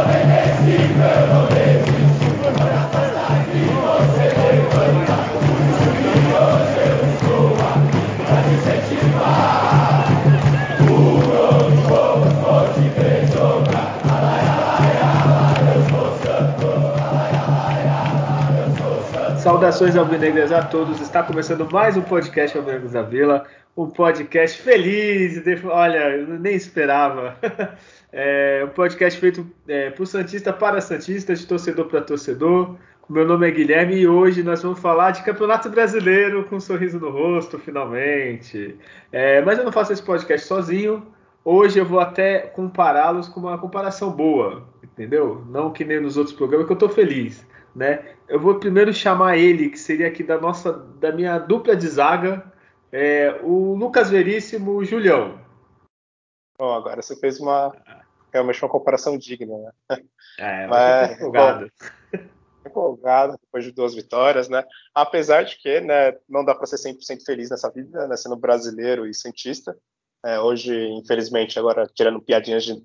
Amen. Saudações alvinegras a todos. Está começando mais um podcast Alvinegras da Vila, um podcast feliz. Olha, eu nem esperava. É um podcast feito é, por Santista para Santista, de torcedor para torcedor. Meu nome é Guilherme e hoje nós vamos falar de Campeonato Brasileiro com um sorriso no rosto, finalmente. É, mas eu não faço esse podcast sozinho. Hoje eu vou até compará-los com uma comparação boa, entendeu? Não que nem nos outros programas, que eu estou feliz né? Eu vou primeiro chamar ele, que seria aqui da nossa, da minha dupla de zaga, é, o Lucas Veríssimo, o Julião. Bom, agora você fez uma realmente uma comparação digna, né? É, mas empolgado. empolgado depois de duas vitórias, né? Apesar de que, né, não dá para ser 100% feliz nessa vida, né, sendo brasileiro e cientista. É, hoje, infelizmente, agora tirando piadinhas de,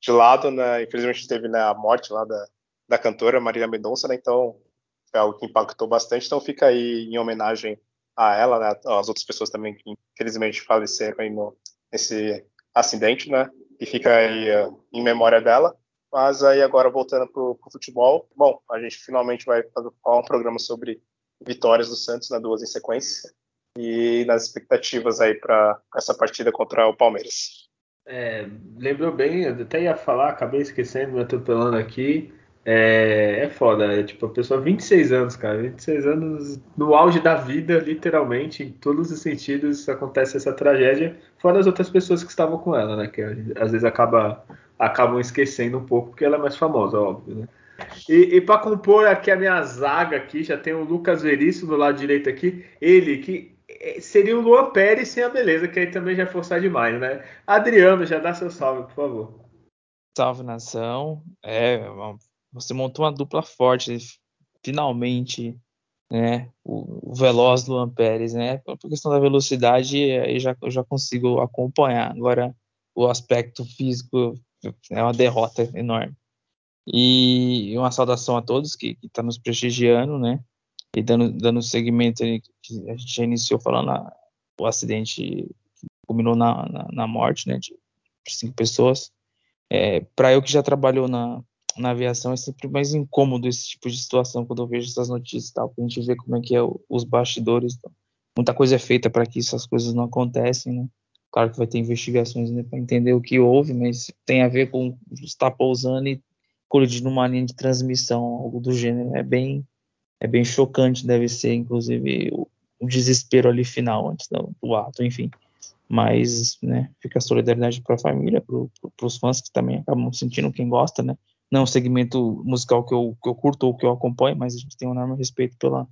de lado, né, infelizmente teve né, a morte lá da, da cantora Marília Mendonça, né? Então é algo que impactou bastante. Então fica aí em homenagem a ela, né? As outras pessoas também que infelizmente faleceram aí no, nesse acidente, né? E fica aí uh, em memória dela. Mas aí agora voltando para o futebol, bom, a gente finalmente vai fazer um programa sobre vitórias do Santos, né, duas em sequência, e nas expectativas aí para essa partida contra o Palmeiras. É, lembrou bem, eu até ia falar, acabei esquecendo, me atropelando aqui. É, é foda, é tipo, a pessoa 26 anos, cara, 26 anos no auge da vida, literalmente, em todos os sentidos, acontece essa tragédia, fora as outras pessoas que estavam com ela, né, que às vezes acaba, acabam esquecendo um pouco, porque ela é mais famosa, óbvio, né. E, e para compor aqui a minha zaga aqui, já tem o Lucas Veríssimo do lado direito aqui, ele que é, seria o Luan Pérez sem a beleza, que aí também já é forçar demais, né. Adriano, já dá seu salve, por favor. Salve nação, é você montou uma dupla forte, finalmente, né? O, o veloz do Pérez, né? Por questão da velocidade, aí já, eu já consigo acompanhar. Agora, o aspecto físico é uma derrota enorme. E uma saudação a todos que estão tá nos prestigiando, né? E dando, dando seguimento aí, que a gente já iniciou falando a, o acidente que culminou na, na, na, morte, né? De cinco pessoas. É, Para eu que já trabalhou na, na aviação é sempre mais incômodo esse tipo de situação quando eu vejo essas notícias e tal, pra gente ver como é que é os bastidores. Então. Muita coisa é feita para que essas coisas não acontecem, né? Claro que vai ter investigações né, para entender o que houve, mas tem a ver com estar pousando e colidir numa linha de transmissão, algo do gênero. É bem, é bem chocante, deve ser, inclusive, o, o desespero ali final, antes do, do ato, enfim mas né, fica a solidariedade para a família, para os fãs que também acabam sentindo quem gosta, né? Não é um segmento musical que eu, que eu curto ou que eu acompanho, mas a gente tem um enorme respeito pela,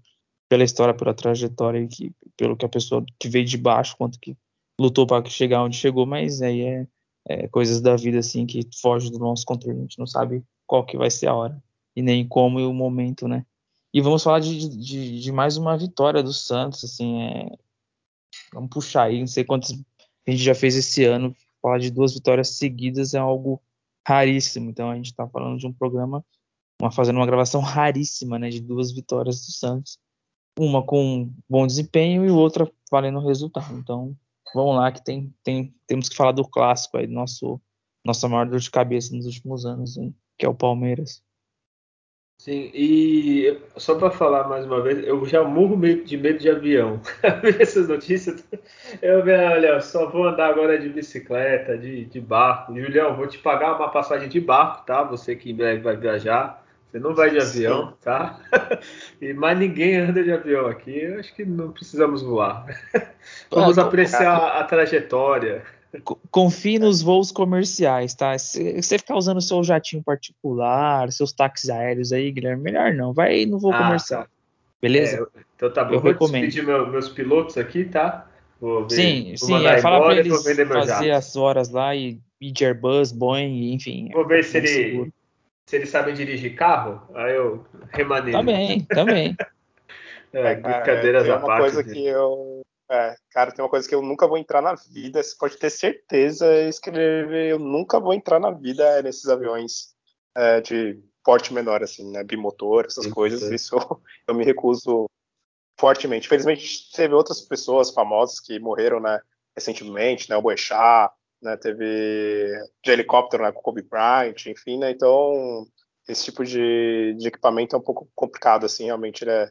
pela história, pela trajetória e que, pelo que a pessoa que veio de baixo, quanto que lutou para chegar onde chegou, mas aí é, é, coisas da vida assim que foge do nosso controle, a gente não sabe qual que vai ser a hora e nem como e o momento, né? E vamos falar de, de, de mais uma vitória do Santos, assim, é... vamos puxar aí, não sei quantas a gente já fez esse ano, falar de duas vitórias seguidas é algo raríssimo. Então a gente está falando de um programa, uma, fazendo uma gravação raríssima, né, de duas vitórias do Santos, uma com bom desempenho e outra valendo o resultado. Então vamos lá que tem, tem temos que falar do clássico aí, nosso nossa maior dor de cabeça nos últimos anos, hein, que é o Palmeiras. Sim, e só para falar mais uma vez, eu já morro de medo de avião. Essas notícias, eu olha, só vou andar agora de bicicleta, de, de barco. Julião, vou te pagar uma passagem de barco, tá? Você que em breve vai viajar. Você não vai de avião, tá? E mais ninguém anda de avião aqui. Eu acho que não precisamos voar. Vamos apreciar a trajetória. Confie nos voos comerciais, tá? Se você ficar usando seu jatinho particular, seus táxis aéreos aí, Guilherme, melhor não. Vai no voo ah, comercial. Tá. Beleza? É, então tá bom. Eu vou recomendo. despedir meu, meus pilotos aqui, tá? Ver, sim, sim. É, fala pra eles fazer as horas lá e ir de Airbus, Boeing, enfim. Vou ver se, ele, se eles sabem dirigir carro, aí eu remanejo. Também, também. é, brincadeiras é, à parte. uma coisa que eu é, cara, tem uma coisa que eu nunca vou entrar na vida, você pode ter certeza, escrever, eu nunca vou entrar na vida nesses aviões é, de porte menor, assim, né? Bimotor, essas Sim, coisas, é. isso eu me recuso fortemente. Infelizmente, teve outras pessoas famosas que morreram, né, recentemente, né, o Boechat, né, teve de helicóptero, né, com Kobe Bryant, enfim, né, então esse tipo de, de equipamento é um pouco complicado, assim, realmente, né,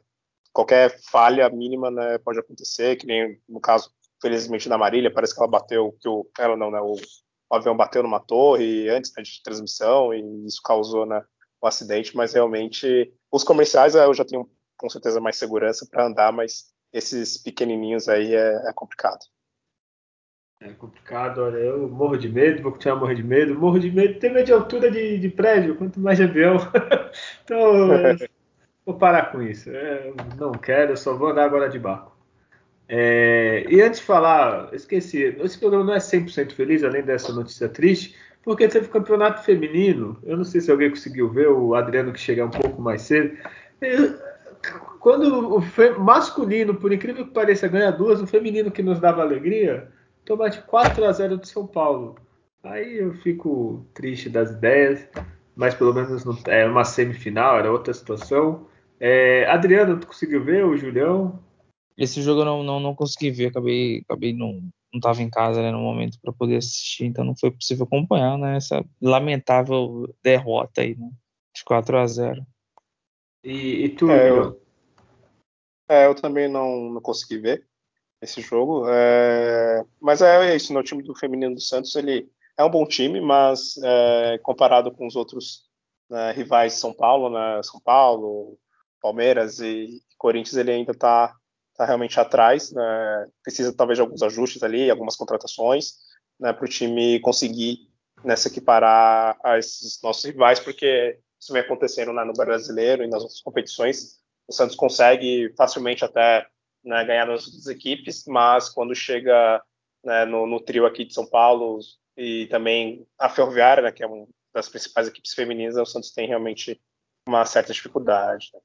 qualquer falha mínima, né, pode acontecer, que nem no caso, felizmente, da Marília, parece que ela bateu, que o, ela não, né, o, o avião bateu numa torre antes né, de transmissão e isso causou, né, um acidente, mas realmente os comerciais eu já tenho com certeza mais segurança para andar, mas esses pequenininhos aí é, é, complicado. É complicado, olha, eu morro de medo, vou continuar morrer de medo, morro de medo, tem medo de altura de, de prédio, quanto mais de avião. então, vou parar com isso. Não quero, só vou andar agora de barco. É, e antes de falar, esqueci, esse programa não é 100% feliz, além dessa notícia triste, porque teve campeonato feminino. Eu não sei se alguém conseguiu ver, o Adriano que chega um pouco mais cedo. quando o masculino, por incrível que pareça, ganha duas, o feminino que nos dava alegria, toma de 4 a 0 do São Paulo. Aí eu fico triste das ideias, mas pelo menos não, é uma semifinal, era outra situação. É, Adriano, tu conseguiu ver o Julião? Esse jogo eu não, não, não consegui ver, acabei, acabei não, não estava em casa né, no momento para poder assistir, então não foi possível acompanhar né, essa lamentável derrota aí, né, de 4 a 0 E, e tu, é, eu, é, eu também não, não consegui ver esse jogo, é, mas é isso, no time do feminino do Santos ele é um bom time, mas é, comparado com os outros né, rivais de São Paulo, né, São Paulo, Palmeiras e Corinthians, ele ainda está está realmente atrás, né? precisa talvez de alguns ajustes ali, algumas contratações, né, para o time conseguir né, se equiparar a esses nossos rivais, porque isso vem acontecendo né, no brasileiro e nas outras competições. O Santos consegue facilmente até né, ganhar nas outras equipes, mas quando chega né, no, no, trio aqui de São Paulo e também a Ferroviária, né, que é uma das principais equipes femininas, o Santos tem realmente uma certa dificuldade. Né?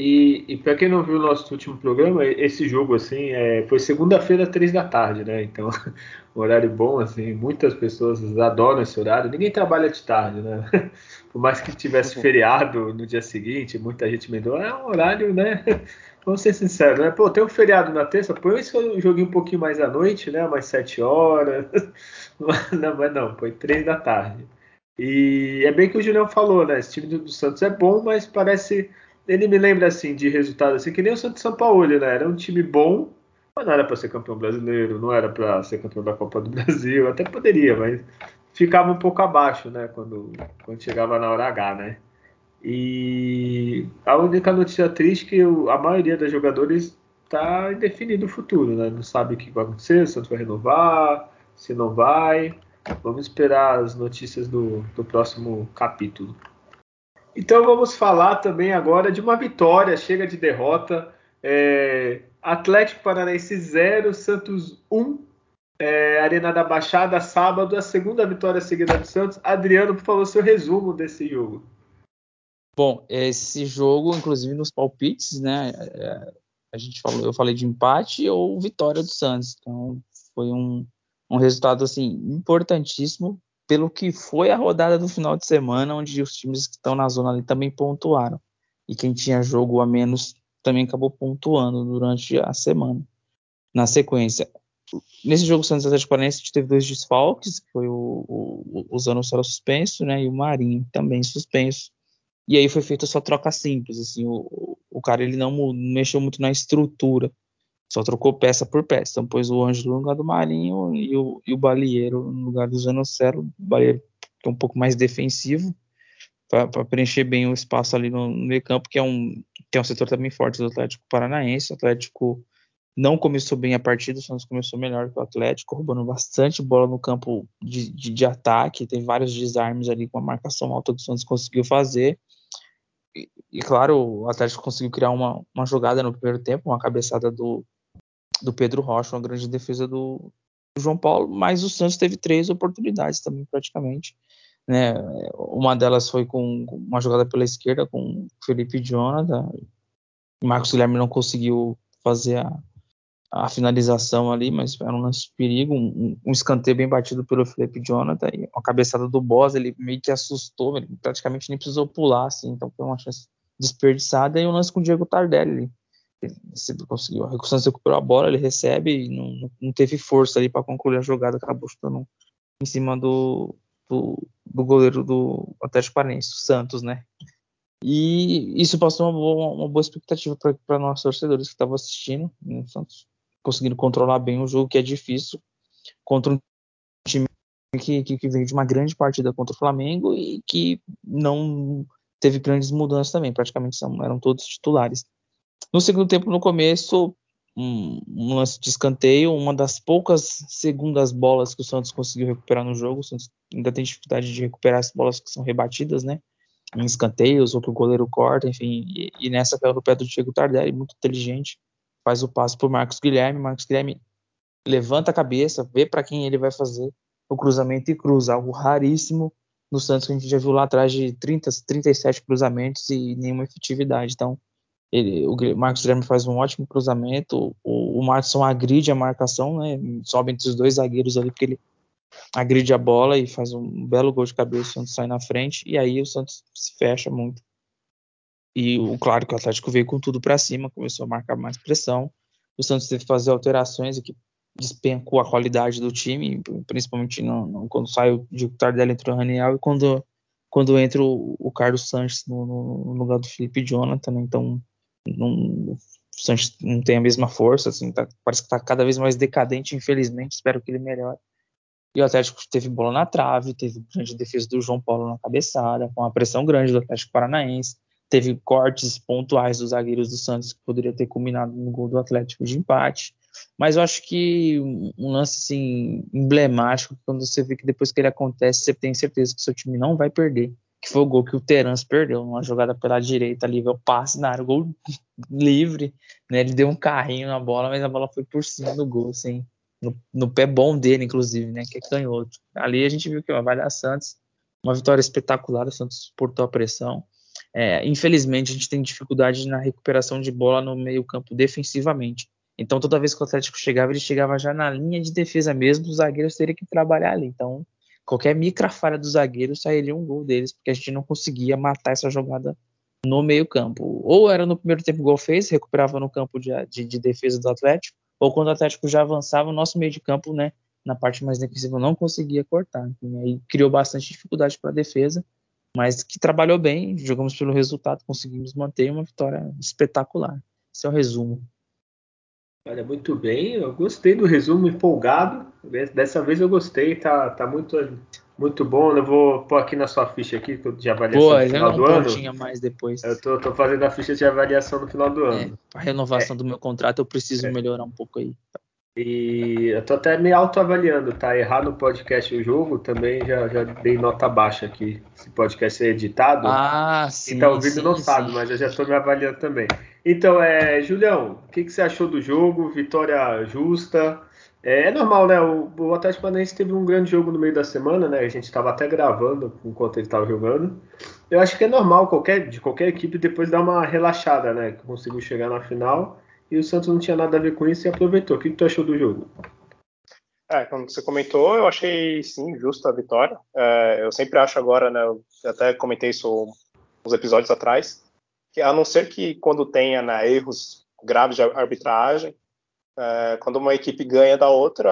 E, e para quem não viu o nosso último programa, esse jogo assim é, foi segunda-feira, três da tarde, né? Então, horário bom, assim, muitas pessoas adoram esse horário. Ninguém trabalha de tarde, né? Por mais que tivesse uhum. feriado no dia seguinte, muita gente me deu, é um horário, né? Vamos ser sinceros, né? Pô, tem um feriado na terça, põe esse joguinho um pouquinho mais à noite, né? Mais sete horas. Não, mas não, foi três da tarde. E é bem que o Julião falou, né? Esse time do Santos é bom, mas parece ele me lembra assim de resultado assim que nem o Santos São Paulo, né? Era um time bom, mas não era para ser campeão brasileiro, não era para ser campeão da Copa do Brasil, até poderia, mas ficava um pouco abaixo, né? Quando, quando chegava na hora H, né? E a única notícia triste é que a maioria dos jogadores está indefinido o futuro, né? Não sabe o que vai acontecer, se o Santos vai renovar, se não vai. Vamos esperar as notícias do, do próximo capítulo. Então vamos falar também agora de uma vitória, chega de derrota. É, Atlético Paranaense 0, Santos 1, é, Arena da Baixada, sábado, a segunda vitória seguida do Santos. Adriano, por favor, seu resumo desse jogo. Bom, esse jogo, inclusive nos palpites, né? É, a gente falou, eu falei de empate ou vitória do Santos. Então foi um, um resultado assim importantíssimo pelo que foi a rodada do final de semana, onde os times que estão na zona ali também pontuaram. E quem tinha jogo a menos também acabou pontuando durante a semana. Na sequência, nesse jogo Santos Atlético Paranaense a gente teve dois desfalques, que foi o, o, o suspenso, né, e o Marinho também suspenso. E aí foi feita só troca simples, assim, o, o cara ele não mexeu muito na estrutura só trocou peça por peça. Então pôs o Ângelo no lugar do Marinho e o, e o Balieiro no lugar do Zanocelo. O Balieiro que é um pouco mais defensivo para preencher bem o espaço ali no, no meio campo, que é, um, que é um setor também forte do Atlético Paranaense. O Atlético não começou bem a partida, o Santos começou melhor que o Atlético, roubando bastante bola no campo de, de, de ataque. Tem vários desarmes ali com a marcação alta que o Santos conseguiu fazer. E, e, claro, o Atlético conseguiu criar uma, uma jogada no primeiro tempo, uma cabeçada do, do Pedro Rocha, uma grande defesa do, do João Paulo, mas o Santos teve três oportunidades também, praticamente. Né? Uma delas foi com uma jogada pela esquerda com Felipe Jonathan. Marcos Guilherme não conseguiu fazer a, a finalização ali, mas era um lance de perigo, um, um escanteio bem batido pelo Felipe Jonathan, e a cabeçada do Boss, ele meio que assustou, ele praticamente nem precisou pular, assim, então foi uma chance desperdiçada, e um lance com o Diego Tardelli, ele conseguiu, a Santos recuperou a bola, ele recebe e não, não teve força ali para concluir a jogada, acabou chutando em cima do, do, do goleiro do Atlético Paranaense, o Santos, né? E isso passou uma boa, uma boa expectativa para nossos torcedores que estavam assistindo. Né? O Santos conseguindo controlar bem o jogo, que é difícil, contra um time que, que, que veio de uma grande partida contra o Flamengo e que não teve grandes mudanças também, praticamente são, eram todos titulares. No segundo tempo, no começo, um, um, lance de escanteio, uma das poucas segundas bolas que o Santos conseguiu recuperar no jogo. O Santos ainda tem dificuldade de recuperar as bolas que são rebatidas, né? Em escanteios ou que o goleiro corta, enfim. E, e nessa caiu no pé do Diego Tardelli, muito inteligente. Faz o passo para Marcos Guilherme. Marcos Guilherme levanta a cabeça, vê para quem ele vai fazer o cruzamento e cruza, algo raríssimo no Santos que a gente já viu lá atrás de 30, 37 cruzamentos e nenhuma efetividade. Então, ele, o Marcos Guilherme faz um ótimo cruzamento, o, o Martinson agride a marcação, né, sobe entre os dois zagueiros ali, porque ele agride a bola e faz um belo gol de cabeça, o Santos sai na frente, e aí o Santos se fecha muito. E o claro que o Atlético veio com tudo para cima, começou a marcar mais pressão. O Santos teve que fazer alterações que despencou a qualidade do time, principalmente no, no, quando sai o Tardelli entre o Raniel e quando, quando entra o, o Carlos Sanches no, no, lugar do Felipe Jonathan. Né? Então não, o Sanches não tem a mesma força, assim, tá, parece que está cada vez mais decadente, infelizmente, espero que ele melhore. E o Atlético teve bola na trave, teve grande defesa do João Paulo na cabeçada, com uma pressão grande do Atlético Paranaense, teve cortes pontuais dos zagueiros do Santos que poderia ter culminado no gol do Atlético de empate. Mas eu acho que um lance assim, emblemático, quando você vê que depois que ele acontece, você tem certeza que seu time não vai perder que foi o gol que o Terans perdeu, numa jogada pela direita ali, o passe na área, gol livre, né? Ele deu um carrinho na bola, mas a bola foi por cima do gol, assim, no, no pé bom dele, inclusive, né? Que é canhoto. Ali a gente viu que vai dar Santos, uma vitória espetacular, o Santos suportou a pressão. É, infelizmente, a gente tem dificuldade na recuperação de bola no meio-campo defensivamente. Então, toda vez que o Atlético chegava, ele chegava já na linha de defesa mesmo, os zagueiros teriam que trabalhar ali. Então, qualquer micra falha do zagueiro sairia um gol deles, porque a gente não conseguia matar essa jogada no meio-campo. Ou era no primeiro tempo, igual fez, recuperava no campo de, de, de, defesa do Atlético, ou quando o Atlético já avançava, o nosso meio de campo, né, na parte mais defensiva, não conseguia cortar. Enfim, aí criou bastante dificuldade para a defesa, mas que trabalhou bem, jogamos pelo resultado, conseguimos manter uma vitória espetacular. Esse é o resumo. Olha, muito bem, eu gostei do resumo empolgado. Dessa vez eu gostei, tá, tá muito, muito bom. Eu vou pôr aqui na sua ficha aqui, de avaliação Pô, no final do ano. mais depois. Eu tô, tô, fazendo a ficha de avaliação no final do ano. É, a renovação é. do meu contrato eu preciso é. melhorar um pouco aí. E eu tô até me autoavaliando, tá? Errar no podcast o jogo também já, já dei nota baixa aqui. Esse podcast é editado. Ah, sim. Quem tá ouvindo sim, não sim. sabe, mas eu já tô me avaliando também. Então, é, Julião, o que, que você achou do jogo? Vitória justa? É, é normal, né? O, o Atlético Paranaense teve um grande jogo no meio da semana, né? A gente estava até gravando enquanto ele estava jogando. Eu acho que é normal qualquer, de qualquer equipe depois dar uma relaxada, né? Conseguiu chegar na final e o Santos não tinha nada a ver com isso e aproveitou. O que, que tu achou do jogo? É, como você comentou, eu achei sim justa a vitória. É, eu sempre acho agora, né? Eu até comentei isso uns episódios atrás, a não ser que quando tenha né, erros graves de arbitragem, é, quando uma equipe ganha da outra,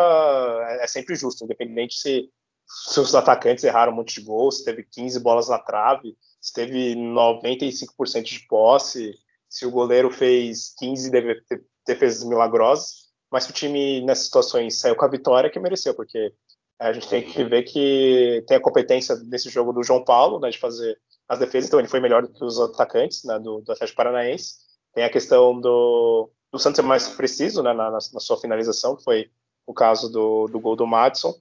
é, é sempre justo, independente se, se os atacantes erraram um monte de gols, se teve 15 bolas na trave, se teve 95% de posse, se o goleiro fez 15 defesas milagrosas, mas se o time nessas situações saiu com a vitória, que mereceu, porque a gente tem que ver que tem a competência nesse jogo do João Paulo, né, de fazer as defesas, então ele foi melhor do que os atacantes né, do, do Atlético Paranaense. Tem a questão do, do Santos ser mais preciso né, na, na, sua finalização, que foi o caso do, do gol do Madison,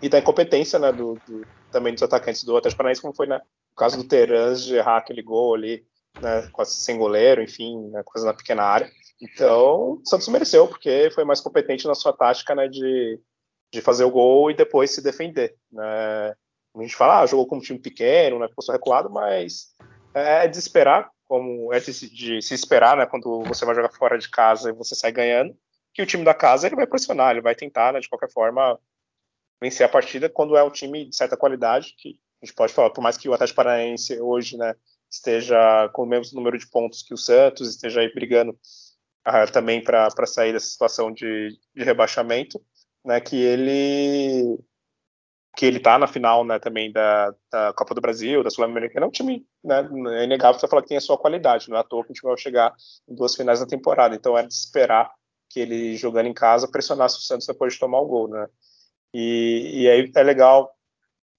e da incompetência né, do, do, também dos atacantes do Atlético Paranaense, como foi né, o caso do Terans de errar aquele gol ali né, quase sem goleiro, enfim, né, coisa na pequena área. Então, o Santos mereceu, porque foi mais competente na sua tática né, de, de fazer o gol e depois se defender. Né. A gente fala, ah, jogou como time pequeno, né, ficou recuado, mas é de esperar, como é de, de se esperar, né, quando você vai jogar fora de casa e você sai ganhando, que o time da casa ele vai pressionar, ele vai tentar, né, de qualquer forma, vencer a partida quando é um time de certa qualidade, que a gente pode falar, por mais que o Atlético Paranaense hoje, né, esteja com o mesmo número de pontos que o Santos, esteja aí brigando uh, também para sair dessa situação de, de rebaixamento, né, que ele que ele tá na final, né, também da, da Copa do Brasil, da Sul-Americana, é um time, né, é inegável você falar que tem a sua qualidade, não é à toa que o time vai chegar em duas finais da temporada, então era de esperar que ele jogando em casa pressionasse o Santos depois de tomar o gol, né, e, e aí é legal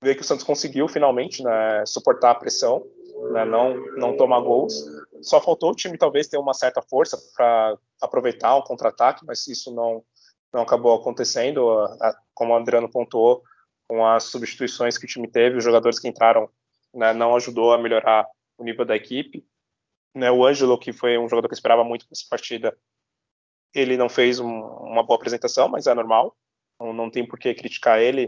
ver que o Santos conseguiu finalmente, né, suportar a pressão, né, não, não tomar gols, só faltou o time talvez ter uma certa força para aproveitar um contra-ataque, mas isso não, não acabou acontecendo, como o Adriano pontuou, com as substituições que o time teve, os jogadores que entraram né, não ajudou a melhorar o nível da equipe. Né, o Ângelo, que foi um jogador que eu esperava muito nessa partida, ele não fez um, uma boa apresentação, mas é normal. Não, não tem por que criticar ele,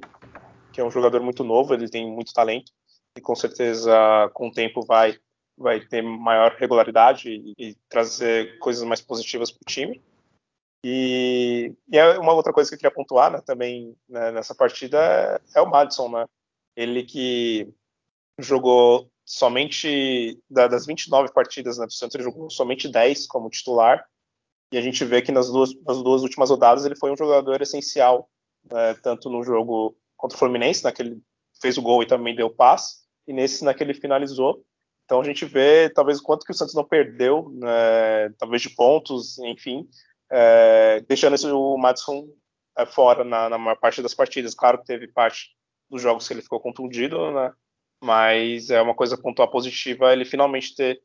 que é um jogador muito novo, ele tem muito talento e com certeza com o tempo vai vai ter maior regularidade e, e trazer coisas mais positivas para o time. E, e é uma outra coisa que eu queria pontuar né, também né, nessa partida é, é, o Madison, né? Ele que jogou somente das 29 partidas né, do Santos, ele jogou somente 10 como titular. E a gente vê que nas duas, nas duas últimas rodadas ele foi um jogador essencial, né, tanto no jogo contra o Fluminense, naquele fez o gol e também deu passe, e nesse naquele finalizou. Então a gente vê talvez o quanto que o Santos não perdeu, né, talvez de pontos, enfim, é, deixando o Madison é, fora na, na, maior parte das partidas. Claro que teve parte dos jogos que ele ficou contundido, né? Mas é uma coisa pontual positiva ele finalmente ter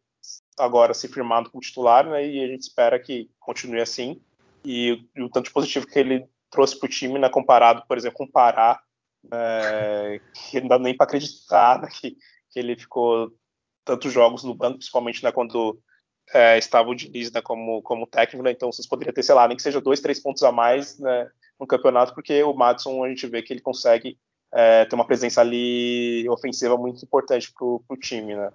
agora se firmado como titular, né? E a gente espera que continue assim. E, e o tanto positivo que ele trouxe para o time, né? Comparado, por exemplo, com o Pará, é, que não dá nem para acreditar né, que, que ele ficou tantos jogos no banco, principalmente né, quando é, estava o Diniz né, como, como técnico, né, então vocês poderiam ter, sei lá, nem que seja dois, três pontos a mais né, no campeonato, porque o Madison a gente vê que ele consegue é, ter uma presença ali ofensiva muito importante para o time, né.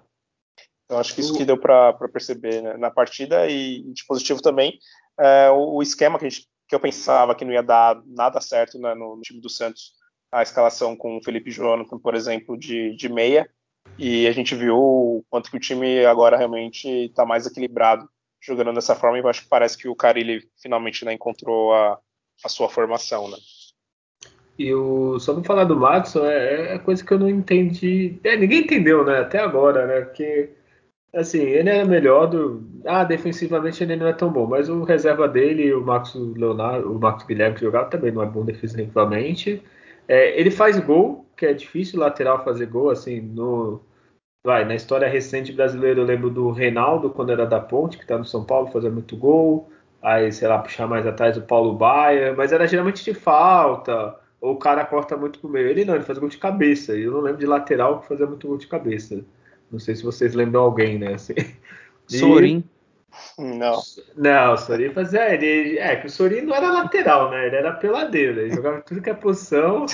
Então acho que isso que deu para perceber né, na partida e de positivo também é, o, o, esquema que, gente, que, eu pensava que não ia dar nada certo né, no, no, time do Santos, a escalação com o Felipe Jonathan, por exemplo, de, de meia, e a gente viu o quanto que o time agora realmente está mais equilibrado jogando dessa forma e acho que parece que o Carilli finalmente né, encontrou a, a sua formação, né? E o, só para falar do Madison, é, é coisa que eu não entendi. É, ninguém entendeu, né? Até agora, né? Porque, assim, ele era melhor do. Ah, defensivamente ele não é tão bom, mas o reserva dele, o Marcos Leonardo, o Marcos Guilherme que jogava também não é bom defensivamente. É, ele faz gol, que é difícil lateral fazer gol, assim, no, vai, na história recente brasileira eu lembro do Reinaldo, quando era da Ponte, que tá no São Paulo, fazia muito gol. Aí, sei lá, puxar mais atrás o Paulo Baia, mas era geralmente de falta, ou o cara corta muito pro meio. Ele não, ele faz gol de cabeça. E eu não lembro de lateral que fazia muito gol de cabeça. Não sei se vocês lembram alguém, né? Assim. Sorin. Não. Não, o Sorin fazia. Ele, é, que o Sorin não era lateral, né? Ele era peladeiro. Ele jogava tudo que é posição.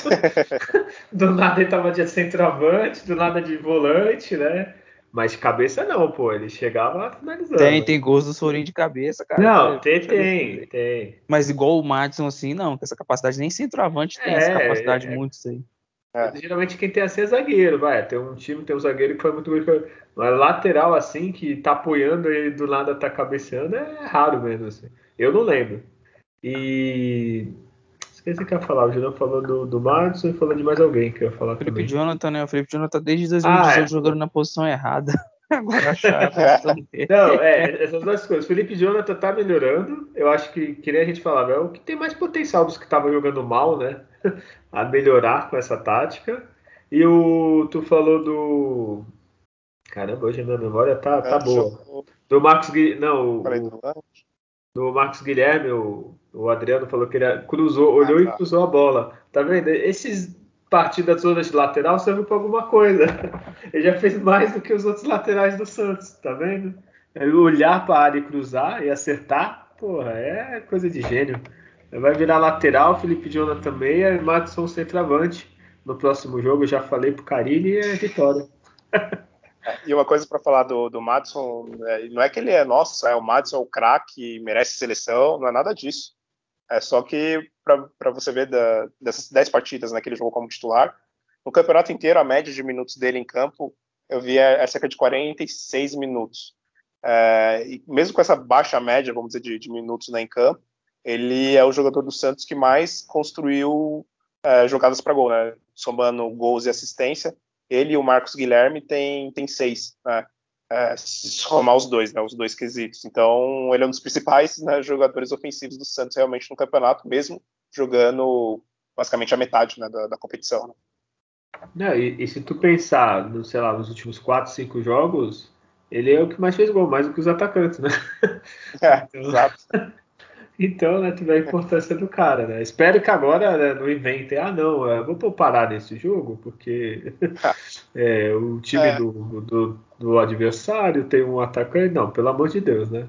do nada ele tava de centroavante, do nada de volante, né? Mas de cabeça não, pô. Ele chegava finalizando. Tem, tem gols do Sorin de cabeça, cara. Não, tem, tem, tem. Mas igual o Madison, assim, não. Com essa capacidade, nem centroavante tem é, essa capacidade é, muito, isso aí. É. Geralmente quem tem assim é zagueiro, vai. Tem um time, tem um zagueiro que foi muito bem. Mas lateral assim, que tá apoiando e do nada tá cabeceando, é raro mesmo, assim. Eu não lembro. E. Esqueci o que ia falar. O Julião falou do, do Madison e falou de mais alguém que eu ia falar Felipe também. Jonathan, né? O Felipe Jonathan desde 2018 ah, é. jogando na posição errada. Agora Não, é, essas duas coisas. Felipe Jonathan tá melhorando. Eu acho que, que nem a gente falava, é o que tem mais potencial dos que estavam jogando mal, né? a melhorar com essa tática. E o tu falou do Caramba, hoje a minha memória tá, tá boa. Do Marcos não, o, do Marcos Guilherme, o, o Adriano falou que ele cruzou, olhou ah, tá. e cruzou a bola. Tá vendo? Esses partidas todas de lateral servem para alguma coisa. Ele já fez mais do que os outros laterais do Santos, tá vendo? olhar para a área e cruzar e acertar, porra, é coisa de gênio. Vai virar lateral, Felipe Jonathan também, e Madison centroavante. No próximo jogo, eu já falei pro Carilli é vitória. E uma coisa para falar do, do Madison, é, não é que ele é, nossa, é o Madison é o craque, merece seleção, não é nada disso. É só que, para você ver da, dessas 10 partidas né, que ele jogou como titular, no campeonato inteiro, a média de minutos dele em campo, eu vi é, é cerca de 46 minutos. É, e mesmo com essa baixa média, vamos dizer, de, de, minutos né, em campo, ele é o jogador do Santos que mais construiu é, jogadas para gol, né? Somando gols e assistência. Ele e o Marcos Guilherme tem, tem seis, né? É, somar os dois, né? Os dois quesitos. Então, ele é um dos principais né, jogadores ofensivos do Santos realmente no campeonato, mesmo jogando basicamente a metade né, da, da competição. Né? Não, e, e, se tu pensar, no, sei lá, nos últimos 4, 5 jogos, ele é o que mais fez gol, mais do que os atacantes, né? É, então, exato. Então, né, tu vê a importância do cara, né? Espero que agora né, não inventem, ah, não, eu vou parar nesse jogo, porque é, o time é. do, do, do, adversário tem um atacante. Não, pelo amor de Deus, né?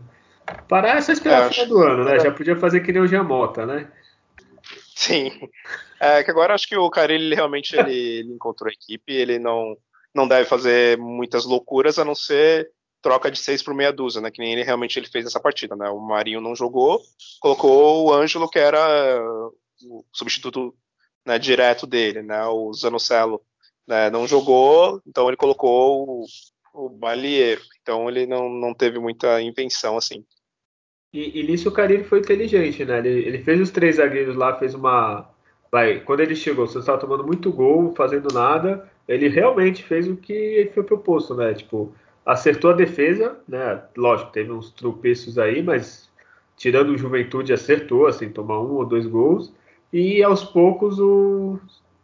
Parar é só esperar é, o final do ano, né? Já podia fazer que nem o Giamota, né? Sim. É que agora acho que o cara ele realmente ele, ele encontrou a equipe, ele não, não deve fazer muitas loucuras, a não ser troca de seis por meia dúzia, né? Que nem ele realmente ele fez essa partida, né? O Marinho não jogou, colocou o Ângelo, que era o substituto né, direto dele, né? O Zanocelo né, não jogou, então ele colocou o, o Balieiro. Então ele não, não teve muita invenção assim. E, e nisso o Carille foi inteligente, né? Ele, ele, fez os três zagueiros lá, fez uma. Vai, quando ele chegou, você estava tomando muito gol, fazendo nada. Ele realmente fez o que foi proposto, né? Tipo, acertou a defesa, né? Lógico, teve uns tropeços aí, mas tirando o Juventude, acertou, assim, tomar um ou dois gols. E aos poucos o,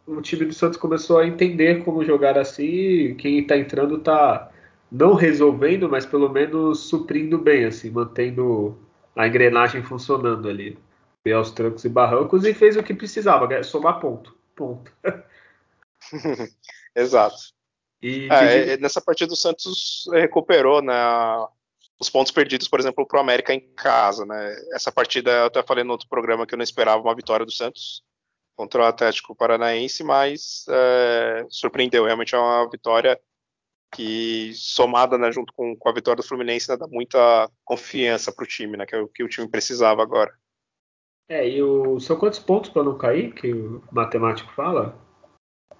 o time do Santos começou a entender como jogar assim. Quem está entrando está não resolvendo, mas pelo menos suprindo bem, assim, mantendo a engrenagem funcionando ali. Veio aos trancos e barrancos e fez o que precisava, somar ponto. Ponto. Exato. E, é, é, nessa partida o Santos recuperou né, os pontos perdidos, por exemplo, para o América em casa. Né? Essa partida, eu até falei no outro programa que eu não esperava uma vitória do Santos contra o Atlético Paranaense, mas é, surpreendeu. Realmente é uma vitória que, somada né, junto com, com, a vitória do Fluminense, né, dá muita confiança para o time, né, que é o que o time precisava agora. É, e o, são quantos pontos para não cair, que o matemático fala?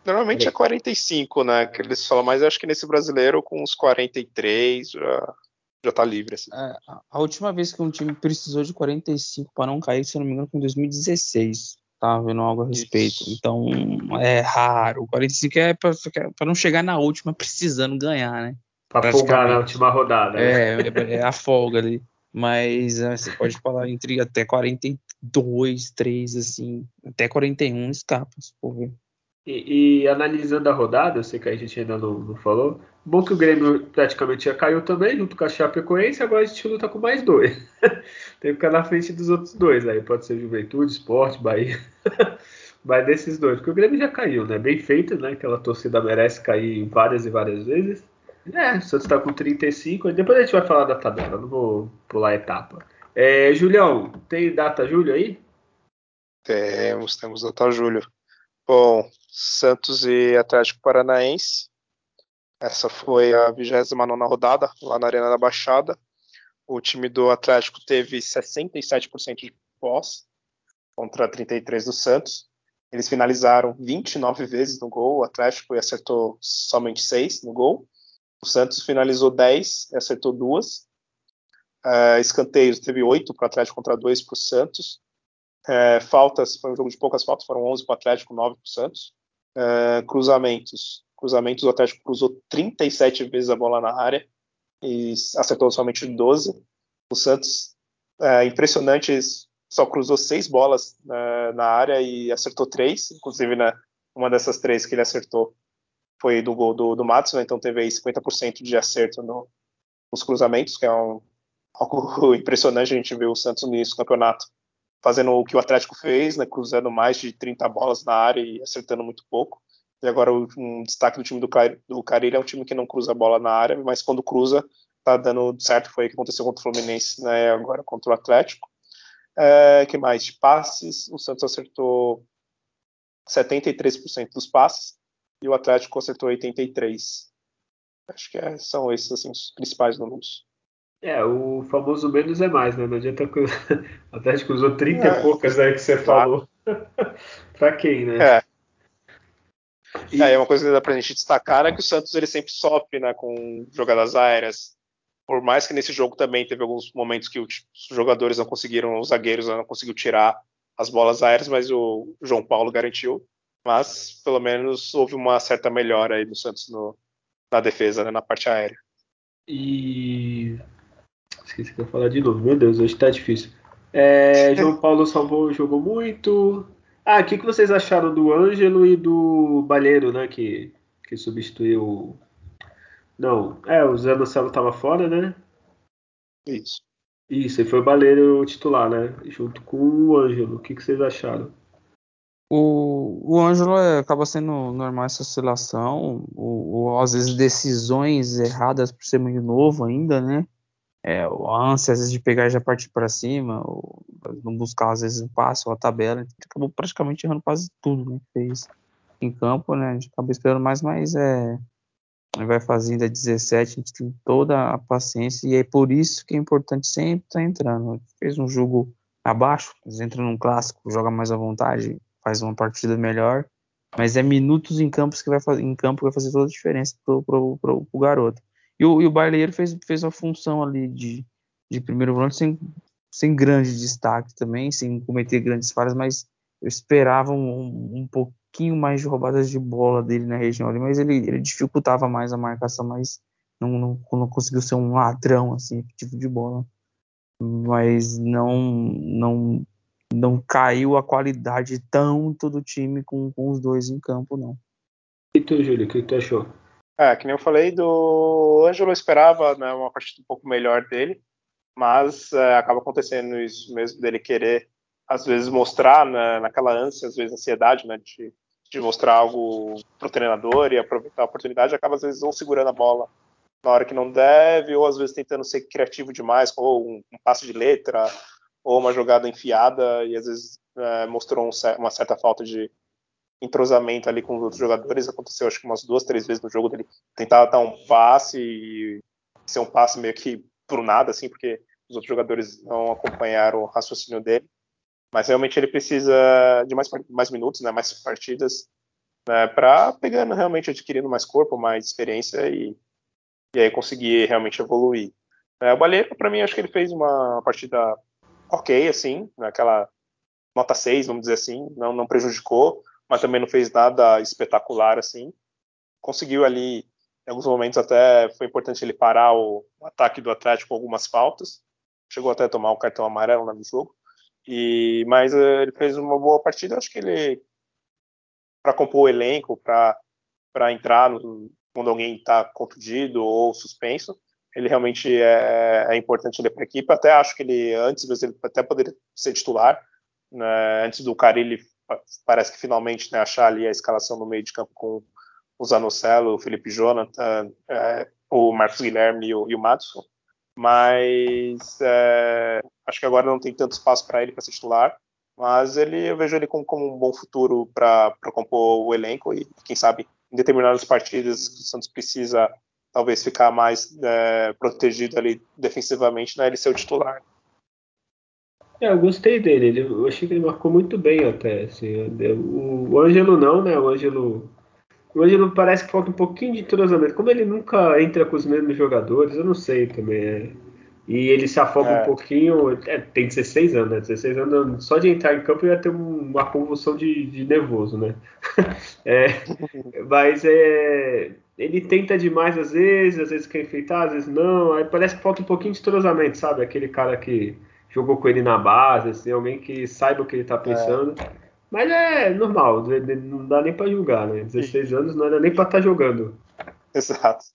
Normalmente é 45, né? Que eles falam, mas acho que nesse brasileiro, com uns 43, já, já tá livre. Assim. É, a última vez que um time precisou de 45 para não cair, se eu não me engano, foi em 2016. Tava vendo algo a respeito. Então, é raro. 45 é para não chegar na última precisando ganhar, né? Para folgar na última rodada. Né? É, é, é a folga ali. Mas é, você pode falar entre até 42, 3, assim, até 41 escapa, se for ver. E, e, analisando a rodada, eu sei que a gente ainda não, não, falou. Bom que o Grêmio praticamente já caiu também, junto com a Chapecoense, agora a gente luta com mais dois. Tem que ficar na frente dos outros dois aí. Pode ser Juventude, Esporte, Bahia. Vai desses dois, porque o Grêmio já caiu, né? Bem feito, né? Aquela torcida merece cair várias e várias vezes. É, o Santos tá com 35, depois a gente vai falar da tabela, não vou pular a etapa. É, Julião, tem data Júlio aí? Temos, temos data Júlio. Bom, Santos e Atlético Paranaense. Essa foi a 29 rodada, lá na Arena da Baixada. O time do Atlético teve 67% de posse contra 33% do Santos. Eles finalizaram 29 vezes no gol, o Atlético acertou somente 6 no gol. O Santos finalizou 10 e acertou 2. Uh, escanteios teve 8 para o Atlético contra 2 para o Santos. É, faltas, foi um jogo de poucas faltas, foram 11 para o Atlético, 9 para o Santos. É, cruzamentos, cruzamentos, o Atlético cruzou 37 vezes a bola na área e acertou somente 12. O Santos, é, impressionante, só cruzou seis bolas é, na área e acertou três, inclusive né, uma dessas três que ele acertou foi do gol do, do Matos, né, então teve aí 50% de acerto no, nos cruzamentos, que é um, algo impressionante, a gente viu o Santos no início do campeonato fazendo o que o Atlético fez, né, cruzando mais de 30 bolas na área e acertando muito pouco. E agora um destaque do time do, Car do Carilho é um time que não cruza a bola na área, mas quando cruza tá dando certo. Foi o que aconteceu contra o Fluminense, né, agora contra o Atlético. É, que mais? De passes, o Santos acertou 73% dos passes e o Atlético acertou 83%. Acho que é, são esses assim, os principais números. É, o famoso menos é mais, né? Não adianta. O Atlético usou 30 é, e poucas aí que você falou. pra quem, né? É. E... É, uma coisa que dá pra gente destacar é que o Santos ele sempre sofre né, com jogadas aéreas. Por mais que nesse jogo também teve alguns momentos que os jogadores não conseguiram, os zagueiros não conseguiram tirar as bolas aéreas, mas o João Paulo garantiu. Mas pelo menos houve uma certa melhora aí do Santos no, na defesa, né, na parte aérea. E esqueci que eu ia falar de novo. Meu Deus, hoje tá difícil. É, João Paulo salvou, jogou muito. Ah, o que, que vocês acharam do Ângelo e do Balheiro, né? Que, que substituiu. Não, é, o Zé Marcelo tava fora, né? Isso. Isso, e foi o Balheiro titular, né? Junto com o Ângelo. O que, que vocês acharam? O, o Ângelo é, acaba sendo normal essa oscilação, o, o, às vezes decisões erradas por ser muito novo ainda, né? É, a ânsia às vezes de pegar e já partir para cima, ou não buscar às vezes o passo ou a tabela, a gente acabou praticamente errando quase tudo né, que fez em campo, né? A gente acabou esperando mais, mas é vai fazendo a 17, a gente tem toda a paciência e é por isso que é importante sempre estar tá entrando. Fez um jogo abaixo, entra num clássico, joga mais à vontade, faz uma partida melhor, mas é minutos em campos que vai fazer, em campo que vai fazer toda a diferença pro, pro, pro, pro garoto. E o, e o fez, fez a função ali de, de primeiro volante sem, sem grande destaque também, sem cometer grandes falhas, mas eu esperava um, um pouquinho mais de roubadas de bola dele na região ali, mas ele, ele dificultava mais a marcação, mas não, não, não conseguiu ser um ladrão assim, tipo de bola. Mas não, não, não caiu a qualidade tanto do time com, com os dois em campo, não. E tu, Júlio, o que tu achou? É, que nem eu falei, do Ângelo eu esperava né, uma partida um pouco melhor dele, mas é, acaba acontecendo isso mesmo dele querer, às vezes, mostrar né, naquela ânsia, às vezes, ansiedade, né, de, de mostrar algo pro treinador e aproveitar a oportunidade, acaba, às vezes, ou segurando a bola na hora que não deve, ou às vezes tentando ser criativo demais, ou um, um passe de letra, ou uma jogada enfiada, e às vezes é, mostrou um, uma certa falta de, entrosamento ali com os outros jogadores. Aconteceu acho que umas duas, três vezes no jogo dele tentar dar um passe e ser um passe meio que por nada, assim, porque os outros jogadores não acompanharam o raciocínio dele. Mas realmente ele precisa de mais, mais minutos, né, mais partidas, né, para pegando realmente adquirindo mais corpo, mais experiência e, e aí conseguir realmente evoluir. É, o Baleiro, para mim, acho que ele fez uma partida ok, assim, naquela nota 6, vamos dizer assim, não, não prejudicou mas também não fez nada espetacular assim. Conseguiu ali, em alguns momentos até foi importante ele parar o, ataque do Atlético com algumas faltas. Chegou até a tomar um cartão amarelo no jogo. E mas uh, ele fez uma boa partida, acho que ele para compor o elenco, para para entrar no, quando alguém está contundido ou suspenso, ele realmente é, é importante ele para a equipe. Até acho que ele antes ele até poderia ser titular, né, antes do Carilli parece que finalmente né, achar ali a escalação no meio de campo com o Zanocelo, o Felipe Jonathan, é, o Marcos Guilherme e o, e o Madison. Mas é, acho que agora não tem tanto espaço para ele para ser titular. Mas ele, eu vejo ele como, como um bom futuro para compor o elenco e, quem sabe, em determinadas partidas o Santos precisa talvez ficar mais é, protegido ali defensivamente, né, ele ser o titular. É, eu gostei dele. Ele, eu achei que ele marcou muito bem até. Assim, o, o Ângelo não, né? O Ângelo. O Ângelo parece que falta um pouquinho de entrosamento. Como ele nunca entra com os mesmos jogadores, eu não sei também. É. E ele se afoga é. um pouquinho. É, tem 16 anos, né? 16 anos, só de entrar em campo ia ter uma convulsão de, de nervoso, né? é, mas é, ele tenta demais às vezes, às vezes quer enfeitar, às vezes não. Aí parece que falta um pouquinho de entrosamento, sabe? Aquele cara que jogou com ele na base, assim, alguém que saiba o que ele tá pensando. É. Mas é normal, não dá nem para julgar, né? 16 Sim. anos não era nem para estar tá jogando. Exato.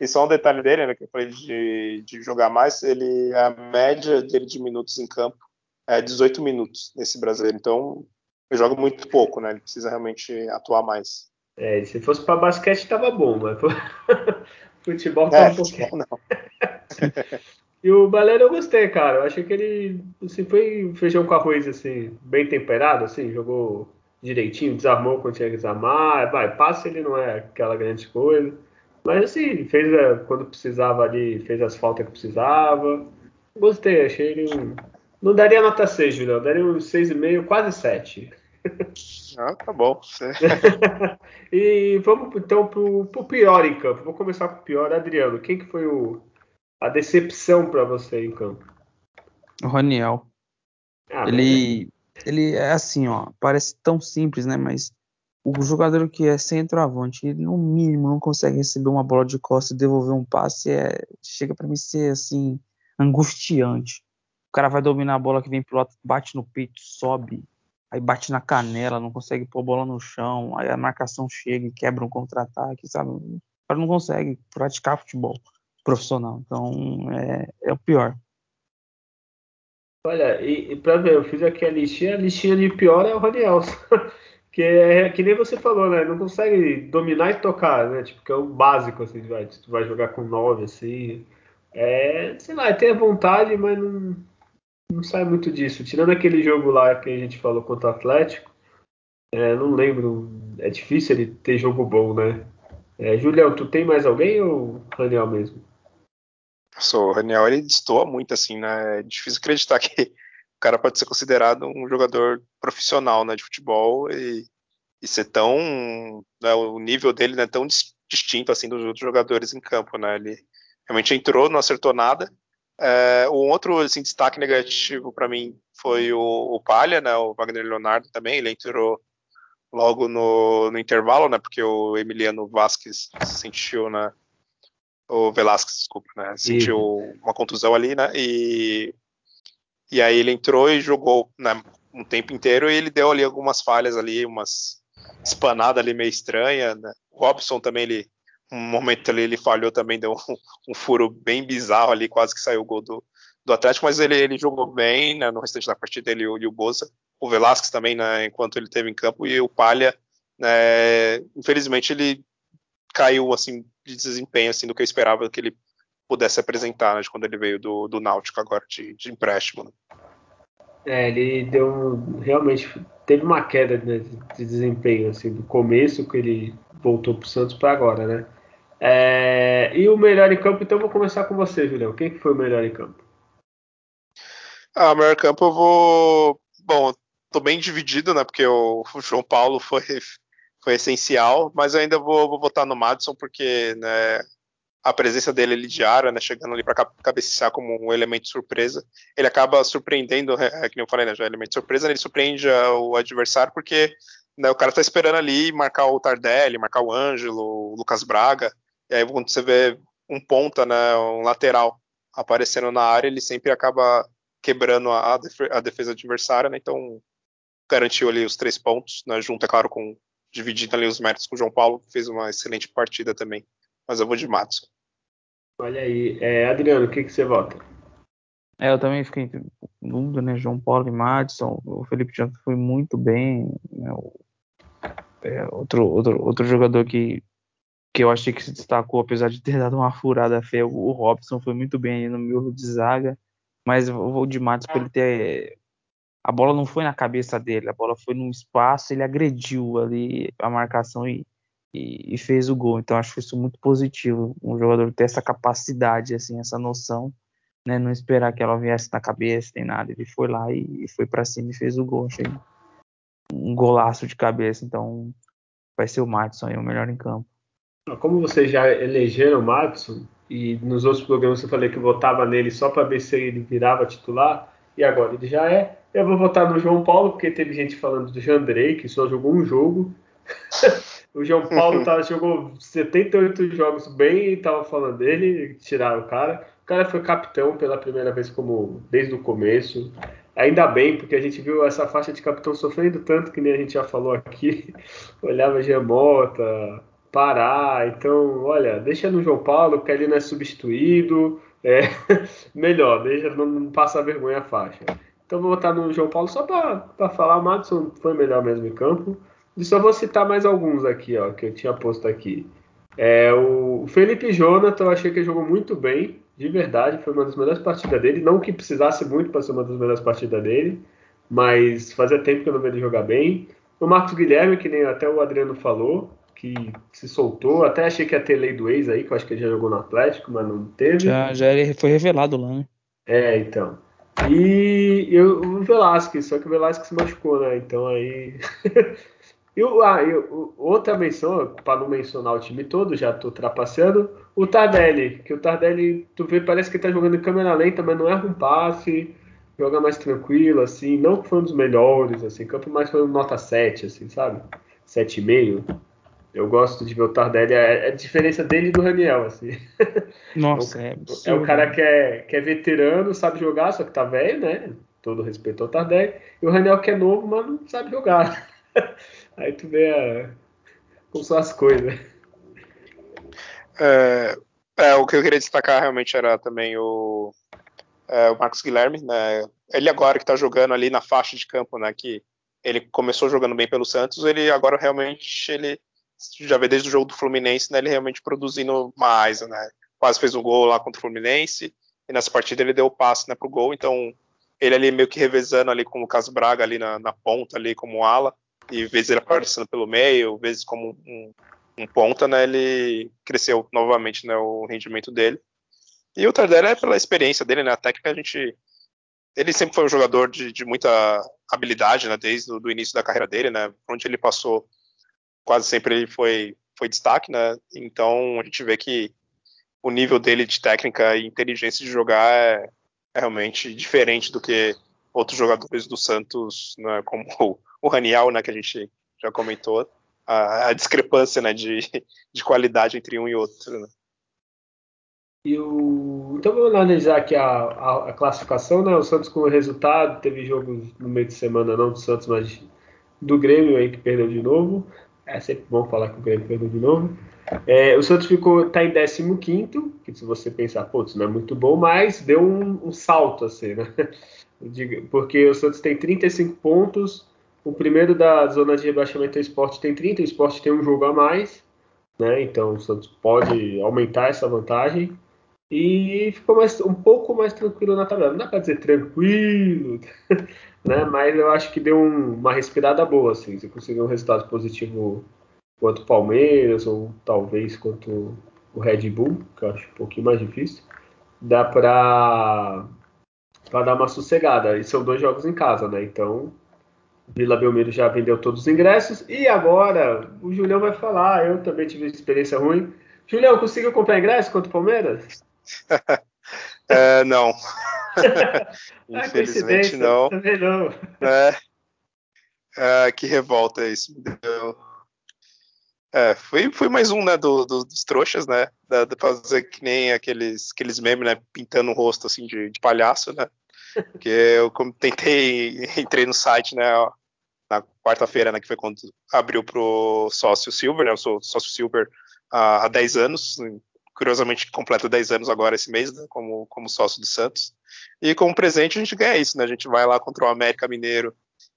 E só um detalhe dele, né, que eu falei de, de jogar mais, ele a média dele de minutos em campo é 18 minutos nesse brasileiro. Então, ele joga muito pouco, né? Ele precisa realmente atuar mais. É, se fosse para basquete tava bom, mas futebol tá é, um pouquinho. Não. E o Balero eu gostei, cara. Eu achei que ele assim, foi feijão com arroz, assim, bem temperado, assim, jogou direitinho, desarmou quando tinha que desarmar. Vai, passe ele não é aquela grande coisa. Mas assim, fez a, quando precisava ali, fez as faltas que precisava. Gostei, achei ele um. Não daria nota 6, Julião, daria um 6,5, quase 7. Ah, tá bom. e vamos então pro, pro pior em campo. Vou começar com o pior, Adriano. Quem que foi o, a decepção para você em campo? O Raniel. Ah, ele, ele é assim, ó, parece tão simples, né? Mas o jogador que é centroavante, ele no mínimo não consegue receber uma bola de costa e devolver um passe, é, chega para mim ser assim angustiante. O cara vai dominar a bola que vem pro lado, bate no peito, sobe, aí bate na canela, não consegue pôr a bola no chão, aí a marcação chega e quebra um contra-ataque, sabe? O cara não consegue praticar futebol profissional. Então é, é o pior. Olha, e, e pra ver, eu fiz aqui a listinha, a listinha de pior é o Raniel. que é que nem você falou, né? Não consegue dominar e tocar, né? Tipo, que é o básico, assim, vai, tu vai jogar com 9, assim. É, sei lá, tem a vontade, mas não, não sai muito disso. Tirando aquele jogo lá que a gente falou contra o Atlético, é, não lembro. É difícil ele ter jogo bom, né? É, Julião, tu tem mais alguém ou Raniel mesmo? O Raniel ele destoa muito, assim, né? É difícil acreditar que o cara pode ser considerado um jogador profissional, né, de futebol e, e ser tão, né, o nível dele né, tão distinto, assim, dos outros jogadores em campo, né? Ele realmente entrou, não acertou nada. É, um outro assim, destaque negativo para mim foi o, o Palha, né, o Wagner Leonardo também, ele entrou logo no, no intervalo, né, porque o Emiliano Vasquez sentiu, né, o Velasquez, desculpa, né? Sentiu uma contusão ali, né? E, e aí ele entrou e jogou né, um tempo inteiro e ele deu ali algumas falhas ali, umas espanadas ali meio estranha. Né? O Robson também, ele, um momento ali ele falhou também, deu um, um, furo bem bizarro ali, quase que saiu o gol do, do Atlético, mas ele, ele jogou bem né, no restante da partida, ele e o Boza. O Velasquez também, né, enquanto ele teve em campo, e o Palha, né, infelizmente ele caiu assim de desempenho assim do que eu esperava que ele pudesse apresentar né, de quando ele veio do, do Náutico agora de, de empréstimo. Né? É, ele deu realmente teve uma queda né, de desempenho assim do começo que ele voltou para o Santos para agora, né? É, e o melhor em campo, então vou começar com você, Julião. Quem que foi o melhor em campo? Ah, o melhor em campo eu vou. Bom, tô bem dividido, né? Porque o João Paulo foi foi essencial, mas ainda vou, vou votar no Madison porque né, a presença dele ali diária, né, chegando ali para cabecear como um elemento surpresa, ele acaba surpreendendo, é, é, que nem eu falei, né, já é elemento surpresa, né, ele surpreende o adversário porque né, o cara tá esperando ali marcar o Tardelli, marcar o Ângelo, o Lucas Braga, e aí quando você vê um ponta, né, um lateral aparecendo na área, ele sempre acaba quebrando a, a defesa adversária, né, então garantiu ali os três pontos, né, junto, é claro, com dividindo ali os méritos com o João Paulo, que fez uma excelente partida também. Mas eu vou de Matson. Olha aí. É, Adriano, o que, que você vota? É, eu também fiquei em dúvida, né? João Paulo e Madison. O Felipe Janto foi muito bem. Né? É, outro, outro, outro jogador que, que eu achei que se destacou, apesar de ter dado uma furada feia, o Robson foi muito bem no miolo de zaga. Mas eu vou de Madison por ele ter a bola não foi na cabeça dele, a bola foi num espaço, ele agrediu ali a marcação e, e, e, fez o gol. Então acho isso muito positivo, um jogador ter essa capacidade, assim, essa noção, né, não esperar que ela viesse na cabeça nem nada. Ele foi lá e, e foi para cima e fez o gol. Achei um golaço de cabeça. Então vai ser o Madison aí o melhor em campo. Como vocês já elegeram o Madison e nos outros programas eu falei que votava nele só para ver se ele virava titular e agora ele já é. Eu vou votar no João Paulo, porque teve gente falando do Jandrei, que só jogou um jogo. o João Paulo tá, jogou 78 jogos bem e tava falando dele, tiraram o cara. O cara foi capitão pela primeira vez como desde o começo. Ainda bem, porque a gente viu essa faixa de capitão sofrendo tanto, que nem a gente já falou aqui. Olhava Gemota, Pará. Então, olha, deixa no João Paulo, porque ele não é substituído. É melhor, deixa, não passa vergonha a faixa. Então vou botar no João Paulo só para falar. O Madison foi melhor mesmo em campo. E só vou citar mais alguns aqui, ó, que eu tinha posto aqui. É, o Felipe Jonathan, eu achei que ele jogou muito bem, de verdade, foi uma das melhores partidas dele. Não que precisasse muito para ser uma das melhores partidas dele, mas fazia tempo que eu não vejo ele jogar bem. O Marcos Guilherme, que nem até o Adriano falou, que se soltou. Até achei que ia ter lei do ex aí, que eu acho que ele já jogou no Atlético, mas não teve. Já, já foi revelado lá, né? É, então. E eu, o Velasquez, só que o Velasquez se machucou, né? Então aí. e, ah, eu, outra menção, para não mencionar o time todo, já tô trapaceando, o Tardelli, que o Tardelli, tu vê, parece que tá jogando em câmera lenta, mas não erra um passe, joga mais tranquilo, assim, não foi um dos melhores, assim, campo mais foi um nota 7, assim, sabe? 7,5. Eu gosto de ver o Tardelli, é, é a diferença dele e do Raniel, assim. Nossa, é, é, é o cara que é, que é veterano, sabe jogar, só que tá velho, né? Todo respeito ao Tardelli. E o Raniel que é novo, mas não sabe jogar. Aí tu vê a, como são as coisas. É, é, o que eu queria destacar realmente era também o, é, o Marcos Guilherme, né? Ele agora que está jogando ali na faixa de campo, né? Que ele começou jogando bem pelo Santos, ele agora realmente ele já vê desde o jogo do Fluminense, né? Ele realmente produzindo mais, né? Quase fez um gol lá contra o Fluminense e nessa partida ele deu o passe, né, pro gol. Então ele ali meio que revezando ali com o Lucas Braga ali na, na ponta ali como ala e vezes ele aparecendo pelo meio, vezes como um, um ponta, né, ele cresceu novamente, né, o rendimento dele. E o Tardelli é pela experiência dele, né, a técnica a gente ele sempre foi um jogador de, de muita habilidade, né, desde o início da carreira dele, né, onde ele passou, quase sempre ele foi, foi destaque, né, então a gente vê que o nível dele de técnica e inteligência de jogar é, é realmente diferente do que outros jogadores do Santos, né, como o, o Raniel, né, que a gente já comentou, a, a discrepância né, de, de qualidade entre um e outro. Né. E o... Então vamos analisar aqui a, a, a, classificação, né? O Santos com o resultado, teve jogos no meio de semana não do Santos, mas do Grêmio aí que perdeu de novo. É sempre bom falar que o Grêmio perdeu de novo. É, o Santos ficou tá em 15 que se você pensar, pô, isso não é muito bom, mas deu um, um salto assim, né? Porque o Santos tem 35 pontos, o primeiro da zona de rebaixamento é o Sport tem 30, o Sport tem um jogo a mais, né? Então o Santos pode aumentar essa vantagem e ficou mais, um pouco mais tranquilo na tabela. Não dá para dizer tranquilo, né? Mas eu acho que deu um, uma respirada boa, assim. Você conseguiu um resultado positivo quanto o Palmeiras ou talvez quanto o Red Bull, que eu acho um pouquinho mais difícil. Dá para para dar uma sossegada. E são dois jogos em casa, né? Então Vila Belmiro já vendeu todos os ingressos. E agora o Julião vai falar. Eu também tive experiência ruim. Julião, conseguiu comprar ingresso contra o Palmeiras? é, não. Infelizmente não. Também não. É, é, que revolta isso. É, foi, foi mais um, né, do, do, dos trouxas, né, da, da fazer que nem aqueles, aqueles memes, né, pintando o rosto, assim, de, de palhaço, né, que eu tentei, entrei no site, né, ó, na quarta-feira, né, que foi quando abriu pro sócio Silver, né, eu sou sócio Silver há, há 10 anos, curiosamente completa 10 anos agora esse mês, né, como, como sócio do Santos, e como presente a gente ganha isso, né, a gente vai lá contra o América Mineiro,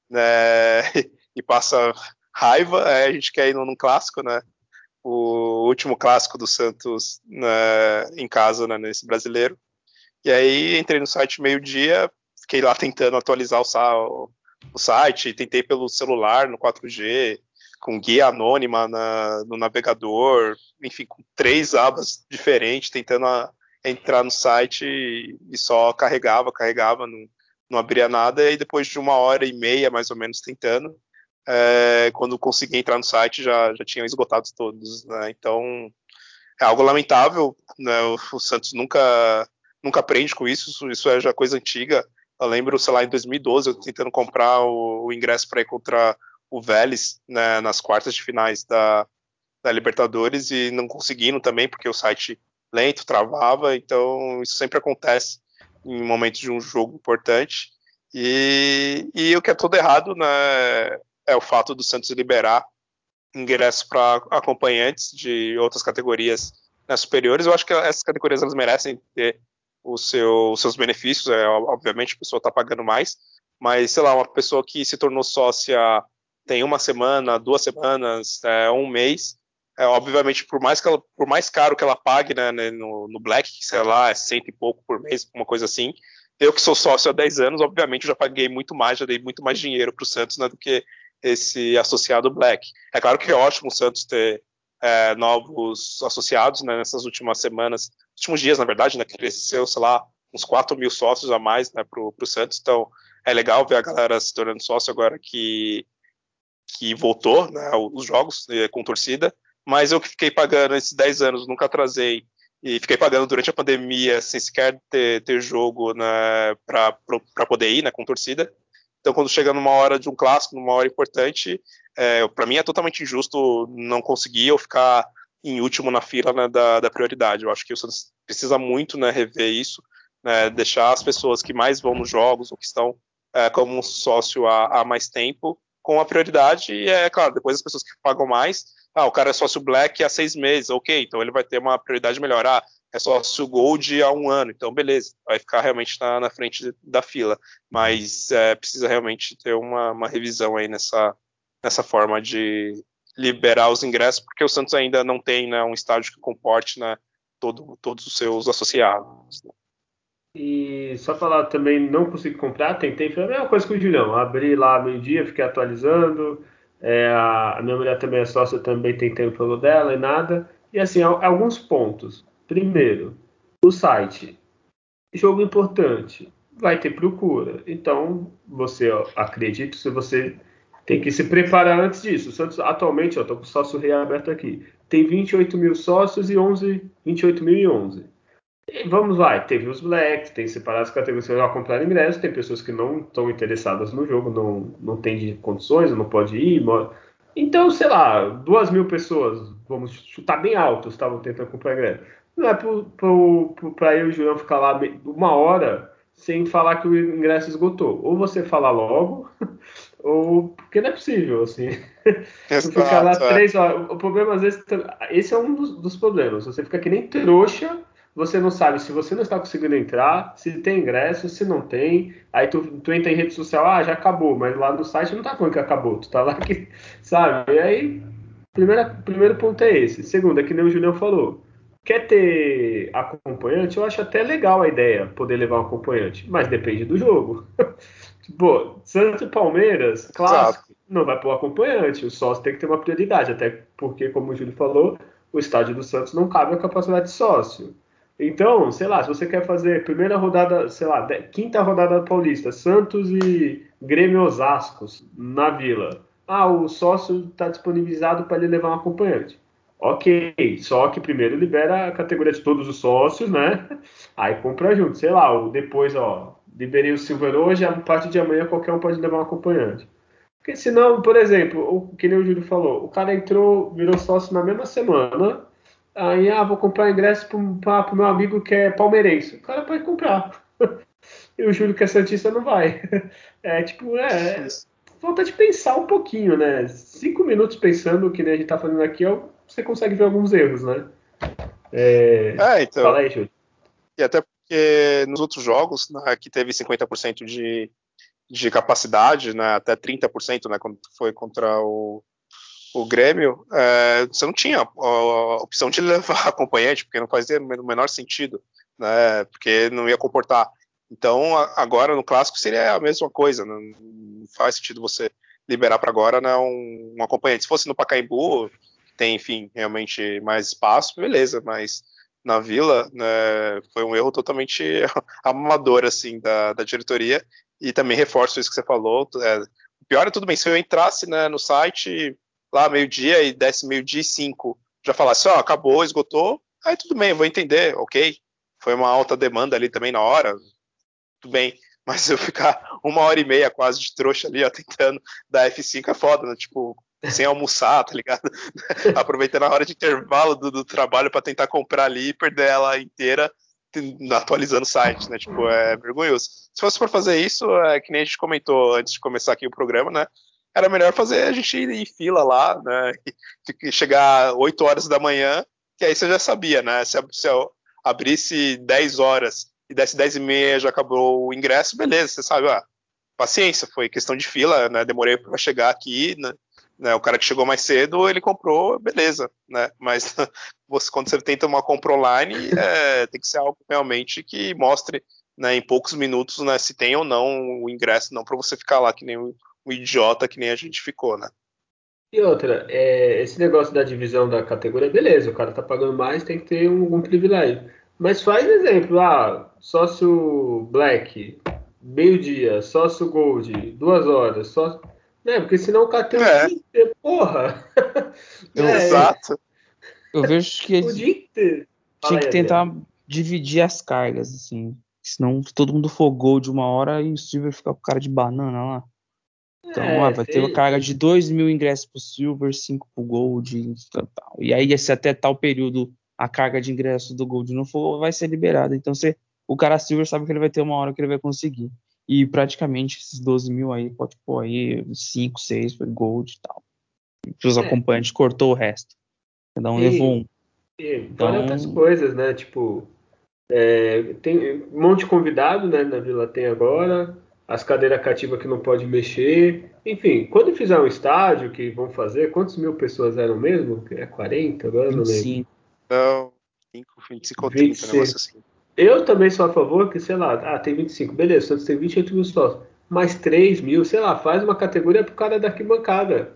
né, e passa raiva, é, a gente quer ir num, clássico, né, o último clássico do Santos né, em casa, né, nesse brasileiro, e aí entrei no site meio-dia, fiquei lá tentando atualizar o, o site, tentei pelo celular, no 4G, com guia anônima na, no navegador, enfim, com três abas diferentes, tentando a, entrar no site e, e, só carregava, carregava, não, não abria nada, e aí depois de uma hora e meia, mais ou menos, tentando, é, quando consegui entrar no site já, já tinham esgotado todos, né? então é algo lamentável, né? o, o Santos nunca, nunca aprende com isso, isso, é já coisa antiga, eu lembro, sei lá, em 2012, eu tentando comprar o, o ingresso para ir contra o Vélez né, nas quartas de finais da, da Libertadores e não conseguindo também, porque o site lento, travava, então isso sempre acontece em momentos de um jogo importante. E, e o que é todo errado né, é o fato do Santos liberar ingressos para acompanhantes de outras categorias né, superiores. Eu acho que essas categorias elas merecem ter seu, os seus benefícios, é, obviamente a pessoa está pagando mais, mas sei lá, uma pessoa que se tornou sócia tem uma semana, duas semanas, é, um mês, é, obviamente, por mais, que ela, por mais caro que ela pague né, né no, no, Black, sei lá, é cento e pouco por mês, uma coisa assim, eu que sou sócio há 10 anos, obviamente, já paguei muito mais, já dei muito mais dinheiro para o Santos né, do que esse associado Black. É claro que é ótimo o Santos ter é, novos associados né, nessas últimas semanas, últimos dias, na verdade, né, cresceu, sei lá, uns 4 mil sócios a mais né, para o Santos, então é legal ver a galera se tornando sócio agora que, que voltou né, os jogos né, com torcida, mas eu que fiquei pagando esses 10 anos, nunca atrasei, e fiquei pagando durante a pandemia sem sequer ter, ter jogo né, para poder ir né, com torcida. Então, quando chega numa hora de um clássico, numa hora importante, é, para mim é totalmente injusto não conseguir ou ficar em último na fila né, da, da, prioridade. Eu acho que o Santos precisa muito né, rever isso, né, deixar as pessoas que mais vão nos jogos ou que estão é, como sócio há, há, mais tempo com a prioridade. E é claro, depois as pessoas que pagam mais, ah, o cara é sócio black há seis meses, ok, então ele vai ter uma prioridade melhor. Ah, é sócio Gold há um ano, então beleza, vai ficar realmente na, na frente da fila, mas é, precisa realmente ter uma, uma, revisão aí nessa, nessa forma de liberar os ingressos, porque o Santos ainda não tem né, um estádio que comporte né, todo, todos os seus associados. Né. E só falar também, não consegui comprar, tentei, foi a mesma coisa que o Julião, abri lá meio-dia, fiquei atualizando, é, a, minha mulher também é sócia, também tentei o plano dela e nada, e assim, alguns pontos. Primeiro, o site. Jogo importante. Vai ter procura. Então, você, ó, acredito, se você tem que se preparar antes disso. O Santos, atualmente, estou com o sócio reaberto aqui. Tem 28 mil sócios e 11, 28 mil e 11. Vamos lá, teve os blacks, tem separadas categorias que vão comprar ingresso, tem pessoas que não estão interessadas no jogo, não, não tem condições, não pode ir. Então, sei lá, duas mil pessoas, vamos chutar bem alto, estavam tentando comprar ingresso. Não é para eu e o Julião ficar lá uma hora sem falar que o ingresso esgotou. Ou você fala logo, ou porque não é possível, assim. Exato, ficar lá é. três horas. O problema, às vezes, esse é um dos, dos, problemas. Você fica que nem trouxa, você não sabe se você não está conseguindo entrar, se tem ingresso, se não tem. Aí tu, tu entra em rede social, ah, já acabou, mas lá no site não tá falando que acabou, tu tá lá que, sabe? E aí, primeira, primeiro ponto é esse. Segundo, é que nem o Julião falou Quer ter acompanhante? Eu acho até legal a ideia, poder levar um acompanhante, mas depende do jogo. Pô, Santos e Palmeiras, clássico, Exato. não vai pôr acompanhante, o sócio tem que ter uma prioridade, até porque, como o Júlio falou, o estádio do Santos não cabe a capacidade de sócio. Então, sei lá, se você quer fazer primeira rodada, sei lá, quinta rodada paulista, Santos e Grêmio Osascos na Vila. Ah, o sócio está disponibilizado para ele levar um acompanhante. Ok, só que primeiro libera a categoria de todos os sócios, né? Aí compra junto, sei lá, depois, ó, liberei o Silver hoje, a partir de amanhã qualquer um pode levar um acompanhante. Porque senão, por exemplo, o que nem o Júlio falou, o cara entrou, virou sócio na mesma semana, aí, ah, vou comprar ingresso para o meu amigo que é palmeirense. O cara pode comprar. e o Júlio que é Santista não vai. É tipo, é, falta de pensar um pouquinho, né? Cinco minutos pensando o que nem a gente tá fazendo aqui, você consegue ver alguns erros, né? É, é então. Fala aí, Júlio. E até porque nos outros jogos, né, que teve 50% de, de capacidade, né, até 30%, né, quando foi contra o, o Grêmio, é, você não tinha a, a, opção de levar acompanhante, porque não fazia o menor sentido, né, porque não ia comportar. Então, agora no clássico seria a mesma coisa, não, não faz sentido você liberar para agora né, um, um, acompanhante. Se fosse no Pacaembu, tem, enfim, realmente mais espaço, beleza, mas na Vila né, foi um erro totalmente amador, assim, da, da diretoria, e também reforço isso que você falou, é, o pior é tudo bem, se eu entrasse né, no site lá meio-dia e desse meio-dia e cinco, já falasse, ó, oh, acabou, esgotou, aí tudo bem, vou entender, ok, foi uma alta demanda ali também na hora, tudo bem, mas eu ficar uma hora e meia quase de trouxa ali, ó, tentando dar F5 é foda, né? Tipo, sem almoçar, tá ligado? Aproveitando a hora de intervalo do, do trabalho para tentar comprar ali e perder ela inteira atualizando o site, né? Tipo, é vergonhoso. Se fosse por fazer isso, é que nem a gente comentou antes de começar aqui o programa, né? Era melhor fazer a gente ir em fila lá, né? E chegar 8 horas da manhã, que aí você já sabia, né? Se, se abrisse 10 horas e desse 10 e meia já acabou o ingresso, beleza, você sabe, ah, paciência, foi questão de fila, né? Demorei para chegar aqui, né? Né, o cara que chegou mais cedo, ele comprou, beleza, né? Mas você, quando você tenta uma compra online, é, tem que ser algo realmente que mostre né, em poucos minutos né, se tem ou não o ingresso, não para você ficar lá que nem um, um, idiota que nem a gente ficou, né? E outra, é, esse negócio da divisão da categoria, beleza, o cara tá pagando mais, tem que ter algum privilégio. Mas faz exemplo, ah, sócio Black, meio-dia, sócio Gold, duas horas, sócio. Né, porque senão o cara tem É. o dia inteiro, porra! Eu- É, Exato. Eu vejo que o dia inteiro. Tinha que aí, tentar dividir as cargas, assim. Senão todo mundo for Gold uma hora e o Silver fica com cara de banana lá. Então, É, ah, vai ter uma carga de 2 mil ingressos pro Silver, 5 pro Gold e tal. E aí, se até tal período a carga de ingressos do Gold não for, vai ser liberada. Então, você, o cara Silver sabe que ele vai ter uma hora que ele vai conseguir. E praticamente esses 12 mil aí, pode pôr aí 5, 6 foi Gold e tal. E os É. acompanhantes cortou o resto. Cada um Sim. levou um. E Então- fora outras coisas, né? Tipo, é, tem um monte de convidado, né? Na Vila tem agora, as cadeiras cativas que não pode mexer. Enfim, quando fizer um estádio que vão fazer, quantas mil pessoas eram mesmo? É 40? Agora eu não lembro. 25. Então, 5, 25 ou 30, um 26. negócio assim. Eu também sou a favor que, sei lá, ah, tem 25, beleza, Santos tem 28 mil sócios, mais 3 mil, sei lá, faz uma categoria pro cara da arquibancada.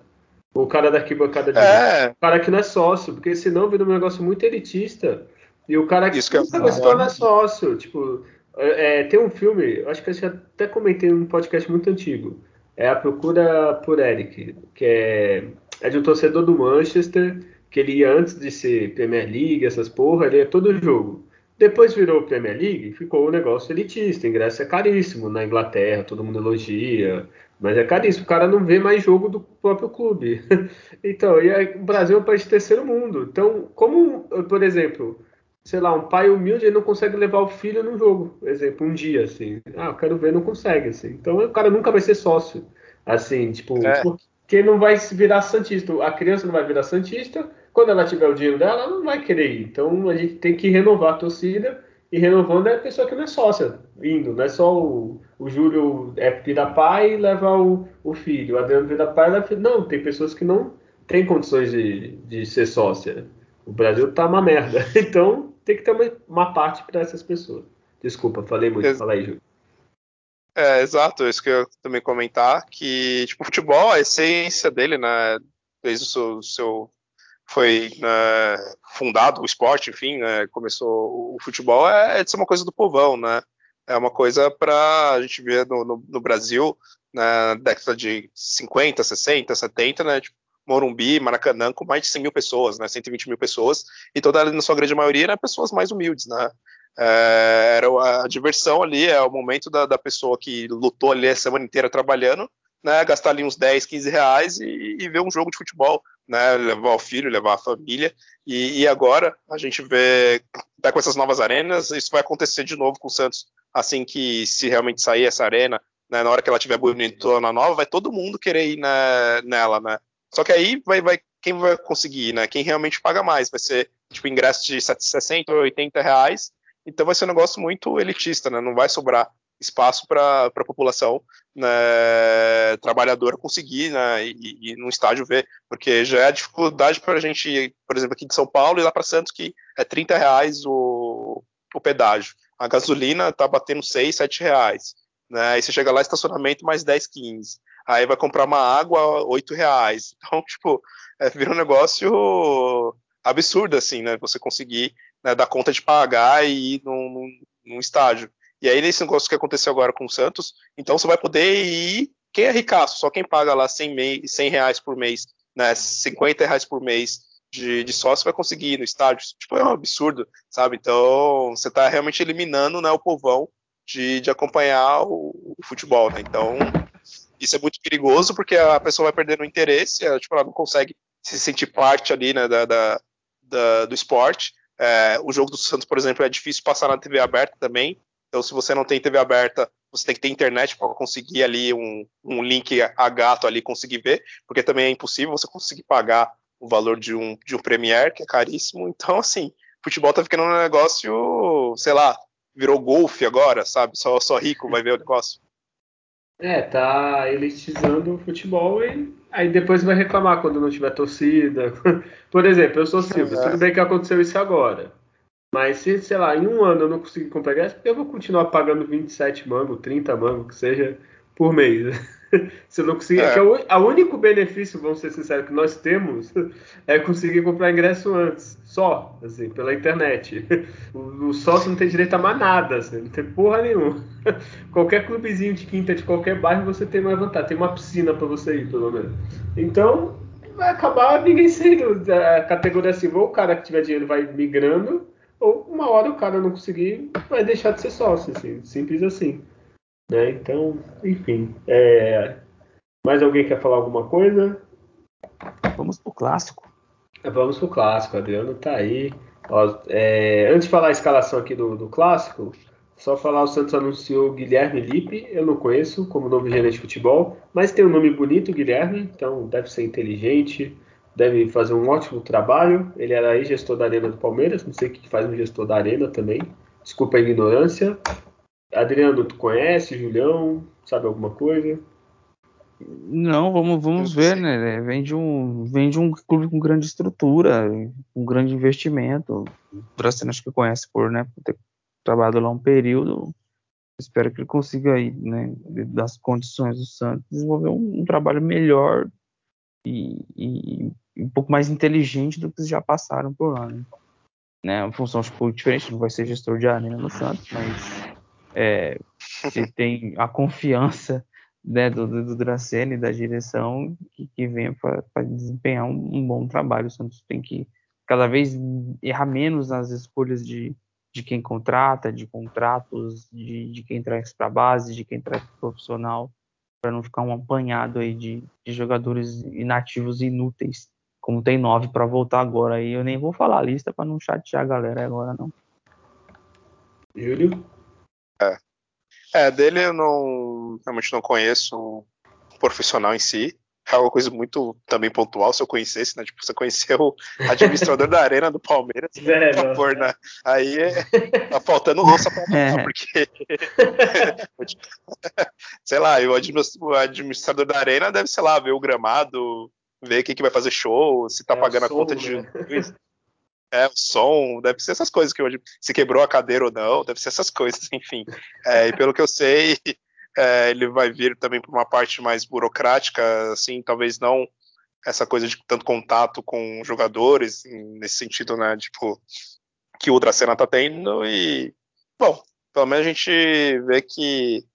O cara da arquibancada de É, o cara que não é sócio, porque senão vira um negócio muito elitista. E o cara que Isso que nunca vai se tornar sócio. Tipo, é, é, tem um filme, acho que eu até comentei num podcast muito antigo. É A Procura por Eric, que é, é de um torcedor do Manchester, que ele ia antes de ser Premier League, essas porra, ele ia todo jogo. Depois virou Premier League, ficou um negócio elitista, ingresso é caríssimo na Inglaterra, todo mundo elogia, mas é caríssimo, o cara não vê mais jogo do próprio clube. Então, e aí, o Brasil é um país de terceiro mundo. Então, como, por exemplo, sei lá, um pai humilde ele não consegue levar o filho num jogo, por exemplo, um dia, assim. Ah, eu quero ver, não consegue, assim. Então, o cara nunca vai ser sócio, assim, tipo, É. porque não vai se virar santista. A criança não vai virar santista, quando ela tiver o dinheiro dela, ela não vai querer ir. Então, a gente tem que renovar a torcida, e renovando é a pessoa que não é sócia, indo, não é só o, o Júlio é vira pai e leva o, o filho, o Adriano vira pai e leva filho. Não, tem pessoas que não têm condições de, de ser sócia. O Brasil tá uma merda. Então, tem que ter uma, uma parte para essas pessoas. Desculpa, falei muito. Ex- Fala aí, Júlio. É, exato, isso que eu também comentar, que, tipo, o futebol, a essência dele, né, desde o seu, seu foi né, fundado, o esporte, enfim, né, começou o futebol, é, é de ser uma coisa do povão, né, é uma coisa para a gente ver no, no, no Brasil, na década de 50, 60, 70, né, tipo, Morumbi, Maracanã, com mais de 100 mil pessoas, né, 120 mil pessoas, e toda, na sua grande maioria, eram pessoas mais humildes, né, é, era a diversão ali, é o momento da, da pessoa que lutou ali a semana inteira trabalhando, né, gastar ali uns 10, 15 reais e, e ver um jogo de futebol, né, levar o filho, levar a família, e, e agora a gente vê, tá com essas novas arenas, isso vai acontecer de novo com o Santos, assim que se realmente sair essa arena, né, na hora que ela tiver bonitona nova, vai todo mundo querer ir né, nela, né, só que aí vai, vai, quem vai conseguir, né, quem realmente paga mais, vai ser, tipo, ingresso de 60, 80 reais, então vai ser um negócio muito elitista, né? Não vai sobrar espaço para a população né, trabalhadora conseguir né, e, e no estádio ver, porque já é a dificuldade para a gente, por exemplo, aqui de São Paulo e lá para Santos, que é 30 reais o, o pedágio. A gasolina tá batendo 6, 7 reais. Né? Aí você chega lá, estacionamento mais 10, 15. Aí vai comprar uma água, 8 reais. Então, tipo, é, vira um negócio absurdo, assim, né? Você conseguir né, dar conta de pagar e ir num, num, num estádio. E aí, nesse negócio que aconteceu agora com o Santos, então você vai poder ir. Quem é ricaço? Só quem paga lá 100, mei, 100 reais por mês, né, 50 reais por mês de, de sócio vai conseguir ir no estádio. Tipo, é um absurdo, sabe? Então, você está realmente eliminando né, o povão de, de acompanhar o, o, futebol, né? Então, isso é muito perigoso porque a pessoa vai perdendo o interesse, ela, tipo, ela não consegue se sentir parte ali né, da, da, da do esporte. É, o jogo do Santos, por exemplo, é difícil passar na TV aberta também. Então, se você não tem TV aberta, você tem que ter internet para conseguir ali um, um, link a gato ali conseguir ver, porque também é impossível você conseguir pagar o valor de um, de um Premier, que é caríssimo. Então, assim, futebol tá ficando um negócio, sei lá, virou golfe agora, sabe? Só, só rico vai ver o negócio. É, tá elitizando o futebol e aí depois vai reclamar quando não tiver torcida. Por exemplo, eu sou Silvio, tudo bem que aconteceu isso agora. Mas se, sei lá, em um ano eu não conseguir comprar ingresso, eu vou continuar pagando 27 mango, 30 mango, que seja, por mês. Se não conseguir, é. que é o a único benefício, vamos ser sinceros, que nós temos é conseguir comprar ingresso antes, só, assim, pela internet. O, o sócio não tem direito a mais nada, assim, não tem porra nenhuma. Qualquer clubezinho de quinta de qualquer bairro você tem mais vantagem, tem uma piscina para você ir, pelo menos. Então, vai acabar ninguém sendo a categoria assim, ou o cara que tiver dinheiro vai migrando, ou uma hora o cara não conseguir, vai deixar de ser sócio, assim, simples assim. Né? Então, enfim. É... Mais alguém quer falar alguma coisa? Vamos pro clássico. Vamos pro clássico, Adriano tá aí. Ó, é... Antes de falar a escalação aqui do, do clássico, só falar, o Santos anunciou Guilherme Lipe, eu não conheço como novo gerente de futebol, mas tem um nome bonito, Guilherme, então deve ser inteligente, deve fazer um ótimo trabalho. Ele era aí gestor da Arena do Palmeiras, não sei o que faz um gestor da Arena também, desculpa a ignorância. Adriano, tu conhece, Julião, sabe alguma coisa? Não, vamos, vamos ver, né? Vem de, um, vem de um clube com grande estrutura, com grande investimento. O Brasília acho que conhece por, né, por ter trabalhado lá um período. Espero que ele consiga aí, né, das condições do Santos, desenvolver um, um trabalho melhor e, e, um pouco mais inteligente do que já passaram por lá, né? né uma função um pouco diferente, não vai ser gestor de arena no Santos, mas é, se tem a confiança né, do, do Dracene, da direção, que, que venha para desempenhar um, um, bom trabalho. O Santos tem que cada vez errar menos nas escolhas de, de quem contrata, de contratos, de, de quem traz para a base, de quem traz para profissional, para não ficar um apanhado aí de, de jogadores inativos inúteis, como tem nove para voltar agora. aí eu nem vou falar a lista para não chatear a galera agora, não. Júlio? É. dele eu não realmente não conheço o profissional em si. É uma coisa muito também pontual, se eu conhecesse, né? Tipo, você conheceu o administrador da arena do Palmeiras, é, por favor, né? Aí é, tá faltando louça pra mim, é. porque. sei lá, o administrador da arena deve, sei lá, ver o gramado, ver quem que vai fazer show, se tá é pagando a conta de. É, o som, deve ser essas coisas que hoje se quebrou a cadeira ou não, deve ser essas coisas, enfim. É, e pelo que eu sei, é, ele vai vir também para uma parte mais burocrática, assim, talvez não essa coisa de tanto contato com jogadores, nesse sentido, né, tipo, que o Dracena tá tendo, e, bom, pelo menos a gente vê que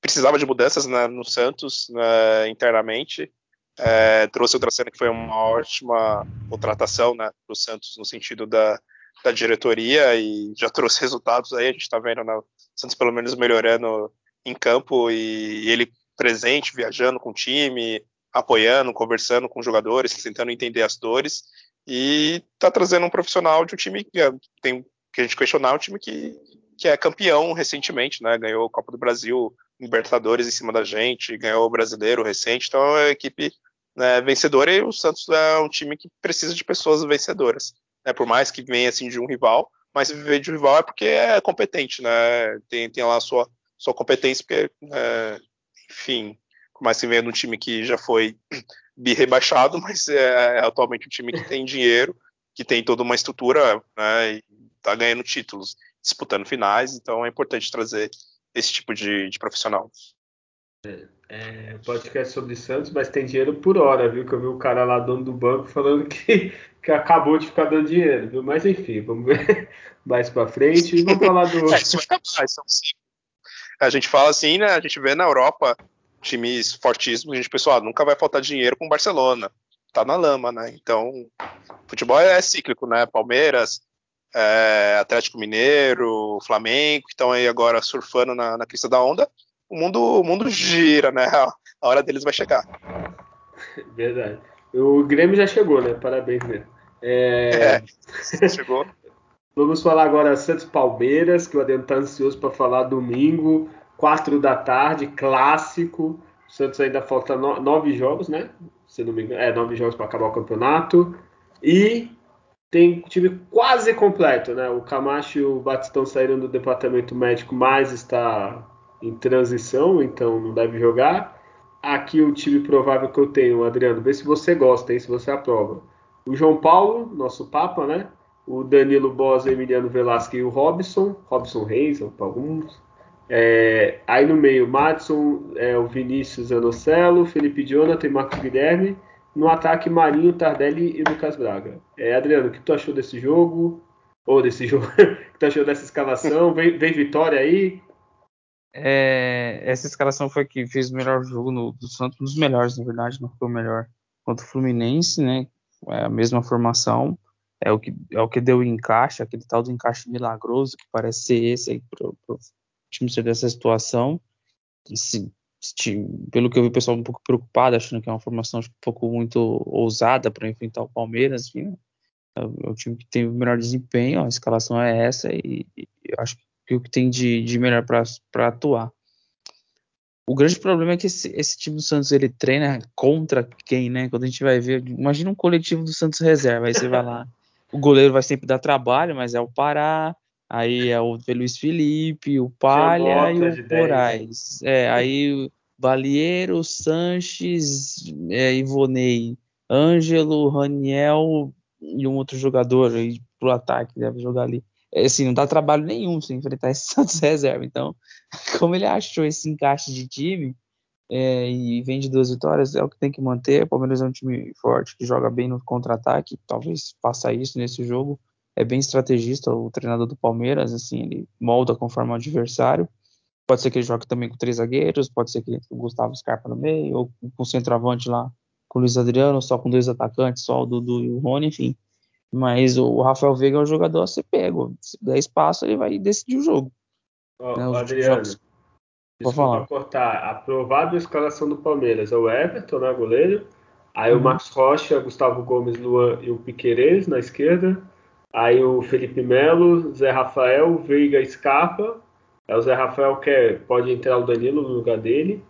precisava de mudanças né, no Santos né, internamente, é, trouxe o Dracena, que foi uma ótima contratação né, para o Santos no sentido da, da diretoria e já trouxe resultados aí. A gente está vendo né, o Santos pelo menos melhorando em campo e, e, ele presente, viajando com o time, apoiando, conversando com jogadores, tentando entender as dores e está trazendo um profissional de um time que é, tem que a gente questionar, um time que, que é campeão recentemente, né? Ganhou a Copa do Brasil, Libertadores em cima da gente, ganhou o Brasileiro recente, então é uma equipe né, vencedora e o Santos é um time que precisa de pessoas vencedoras. Né, por mais que venha assim de um rival, mas se viver de um rival é porque é competente, né? Tem, tem lá a sua, sua competência, porque, é, enfim, por mais que venha de um time que já foi rebaixado, mas é, é, atualmente um time que tem dinheiro, que tem toda uma estrutura, né? E tá ganhando títulos, disputando finais, então é importante trazer esse tipo de, de profissional. É, é, podcast sobre Santos, mas tem dinheiro por hora, viu? Que eu vi o cara lá, dono do banco, falando que, que acabou de ficar dando dinheiro, viu? Mas enfim, vamos ver mais pra frente e vamos falar do. É, é A gente fala assim, né? A gente vê na Europa times fortíssimos, a gente pensa, ah, nunca vai faltar dinheiro com o Barcelona. Tá na lama, né? Então, futebol é cíclico, né? Palmeiras, é, Atlético Mineiro, Flamengo, que estão aí agora surfando na, na crista da onda o mundo, o mundo gira, né? A hora deles vai chegar. Verdade. O Grêmio já chegou, né? Parabéns, né? É, é chegou. Vamos falar agora Santos Palmeiras, que o Adriano tá ansioso para falar domingo, 4 da tarde, clássico. O Santos ainda falta no, nove jogos, né? Se não me engano, é nove jogos para acabar o campeonato. E tem time quase completo, né? O Camacho e o Batistão saíram do departamento médico, mas está em transição, então não deve jogar. Aqui o time provável que eu tenho, Adriano, vê se você gosta, hein, se você aprova. O João Paulo, nosso Papa, né? O Danilo Bosa, Emiliano Velasquez e o Robson, Robson Reis, para alguns. É, aí no meio, Madison, é, o Vinícius Anocelo, Felipe Jonathan e Marcos Guilherme. No ataque, Marinho, Tardelli e Lucas Braga. É, Adriano, o que tu achou desse jogo? Ou desse jogo? o que tu achou dessa escalação? Vem, vem vitória aí? É, essa escalação foi que fez o melhor jogo no, do Santos, um dos melhores, na verdade, não foi o melhor contra o Fluminense, né? É a mesma formação, é o que, é o que deu o encaixe, aquele tal do encaixe milagroso, que parece ser esse aí pro, pro time ser dessa situação. Se, pelo que eu vi, o pessoal um pouco preocupado, achando que é uma formação um pouco muito ousada para enfrentar o Palmeiras, enfim, né? é, o time que tem o melhor desempenho, a escalação é essa, e, e acho que o que tem de, de melhor para atuar. O grande problema é que esse, esse, time do Santos ele treina contra quem, né? Quando a gente vai ver, imagina um coletivo do Santos reserva, aí você vai lá, o goleiro vai sempre dar trabalho, mas é o Pará, aí é o Luiz Felipe, o Palha e o Moraes. É, aí o Balieiro, Sanches, é, Ivonei, Ângelo, Raniel e um outro jogador aí pro ataque deve jogar ali. É, assim, não dá trabalho nenhum se enfrentar esse Santos reserva. Então, como ele achou esse encaixe de time é, e vem de duas vitórias, é o que tem que manter. O Palmeiras é um time forte que joga bem no contra-ataque, talvez faça isso nesse jogo. É bem estrategista o treinador do Palmeiras, assim, ele molda conforme o adversário. Pode ser que ele jogue também com três zagueiros, pode ser que o Gustavo Scarpa no meio, ou com o centroavante lá com o Luiz Adriano, só com dois atacantes, só o Dudu e o Rony, enfim. Mas o Rafael Veiga é um jogador a ser pego. Se der espaço, ele vai decidir o jogo. Oh, né, Adriano, jogos... Vou falar. cortar. Aprovado a escalação do Palmeiras. É o Everton, né, goleiro. Aí uhum. o Marcos Rocha, Gustavo Gomes, Luan e o Piquerez na esquerda. Aí o Felipe Melo, Zé Rafael, Veiga Scarpa. Aí o Zé Rafael quer, pode entrar o Danilo no lugar dele.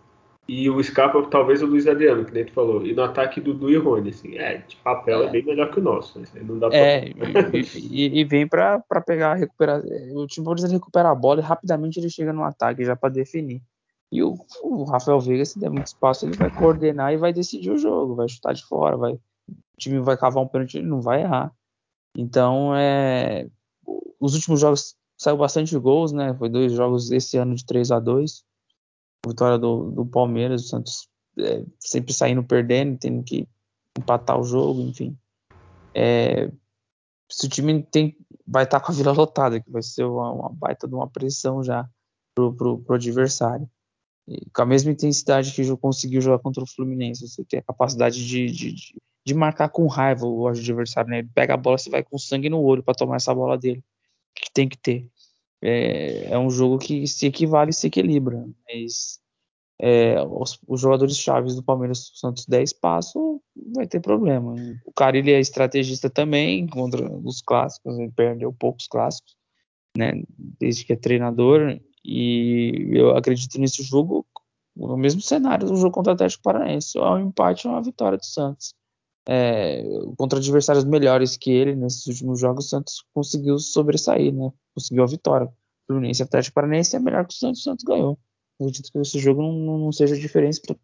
E o Scarpa, talvez o Luiz Adriano, que nem tu falou. E no ataque Dudu e Rony, assim. É, de papel é, é bem melhor que o nosso. Não dá pra... É, e, e, vem pra, pra pegar, recuperar. O time precisa recuperar a bola e rapidamente ele chega no ataque já pra definir. E o, o, Rafael Veiga, se der muito espaço, ele vai coordenar e vai decidir o jogo, vai chutar de fora, vai, o time vai cavar um pênalti, ele não vai errar. Então, é, os últimos jogos saiu bastante gols, né? Foi dois jogos esse ano de 3 a 2 Vitória do, do Palmeiras, o Santos é, sempre saindo perdendo, tendo que empatar o jogo, enfim. É, se o time tem, vai estar tá com a vila lotada, que vai ser uma, uma baita de uma pressão já pro, pro, pro adversário. E com a mesma intensidade que conseguiu jogar contra o Fluminense, você tem a capacidade de, de, de, de marcar com raiva o adversário, né? Ele pega a bola, você vai com sangue no olho para tomar essa bola dele, que tem que ter é, é um jogo que se equivale e se equilibra. Mas é, os, os, jogadores chaves do Palmeiras, Santos 10 passos, vai ter problema. O cara ele é estrategista também contra os clássicos, ele perdeu poucos clássicos, né, desde que é treinador, e eu acredito nesse jogo no mesmo cenário do jogo contra o Atlético Paranaense, é um empate ou uma vitória do Santos. É, contra adversários melhores que ele nesses últimos jogos, o Santos conseguiu sobressair, né? Conseguiu a vitória. Fluminense Atlético Paranaense é melhor que o Santos, o Santos ganhou. Eu acredito que esse jogo não, não seja diferença por,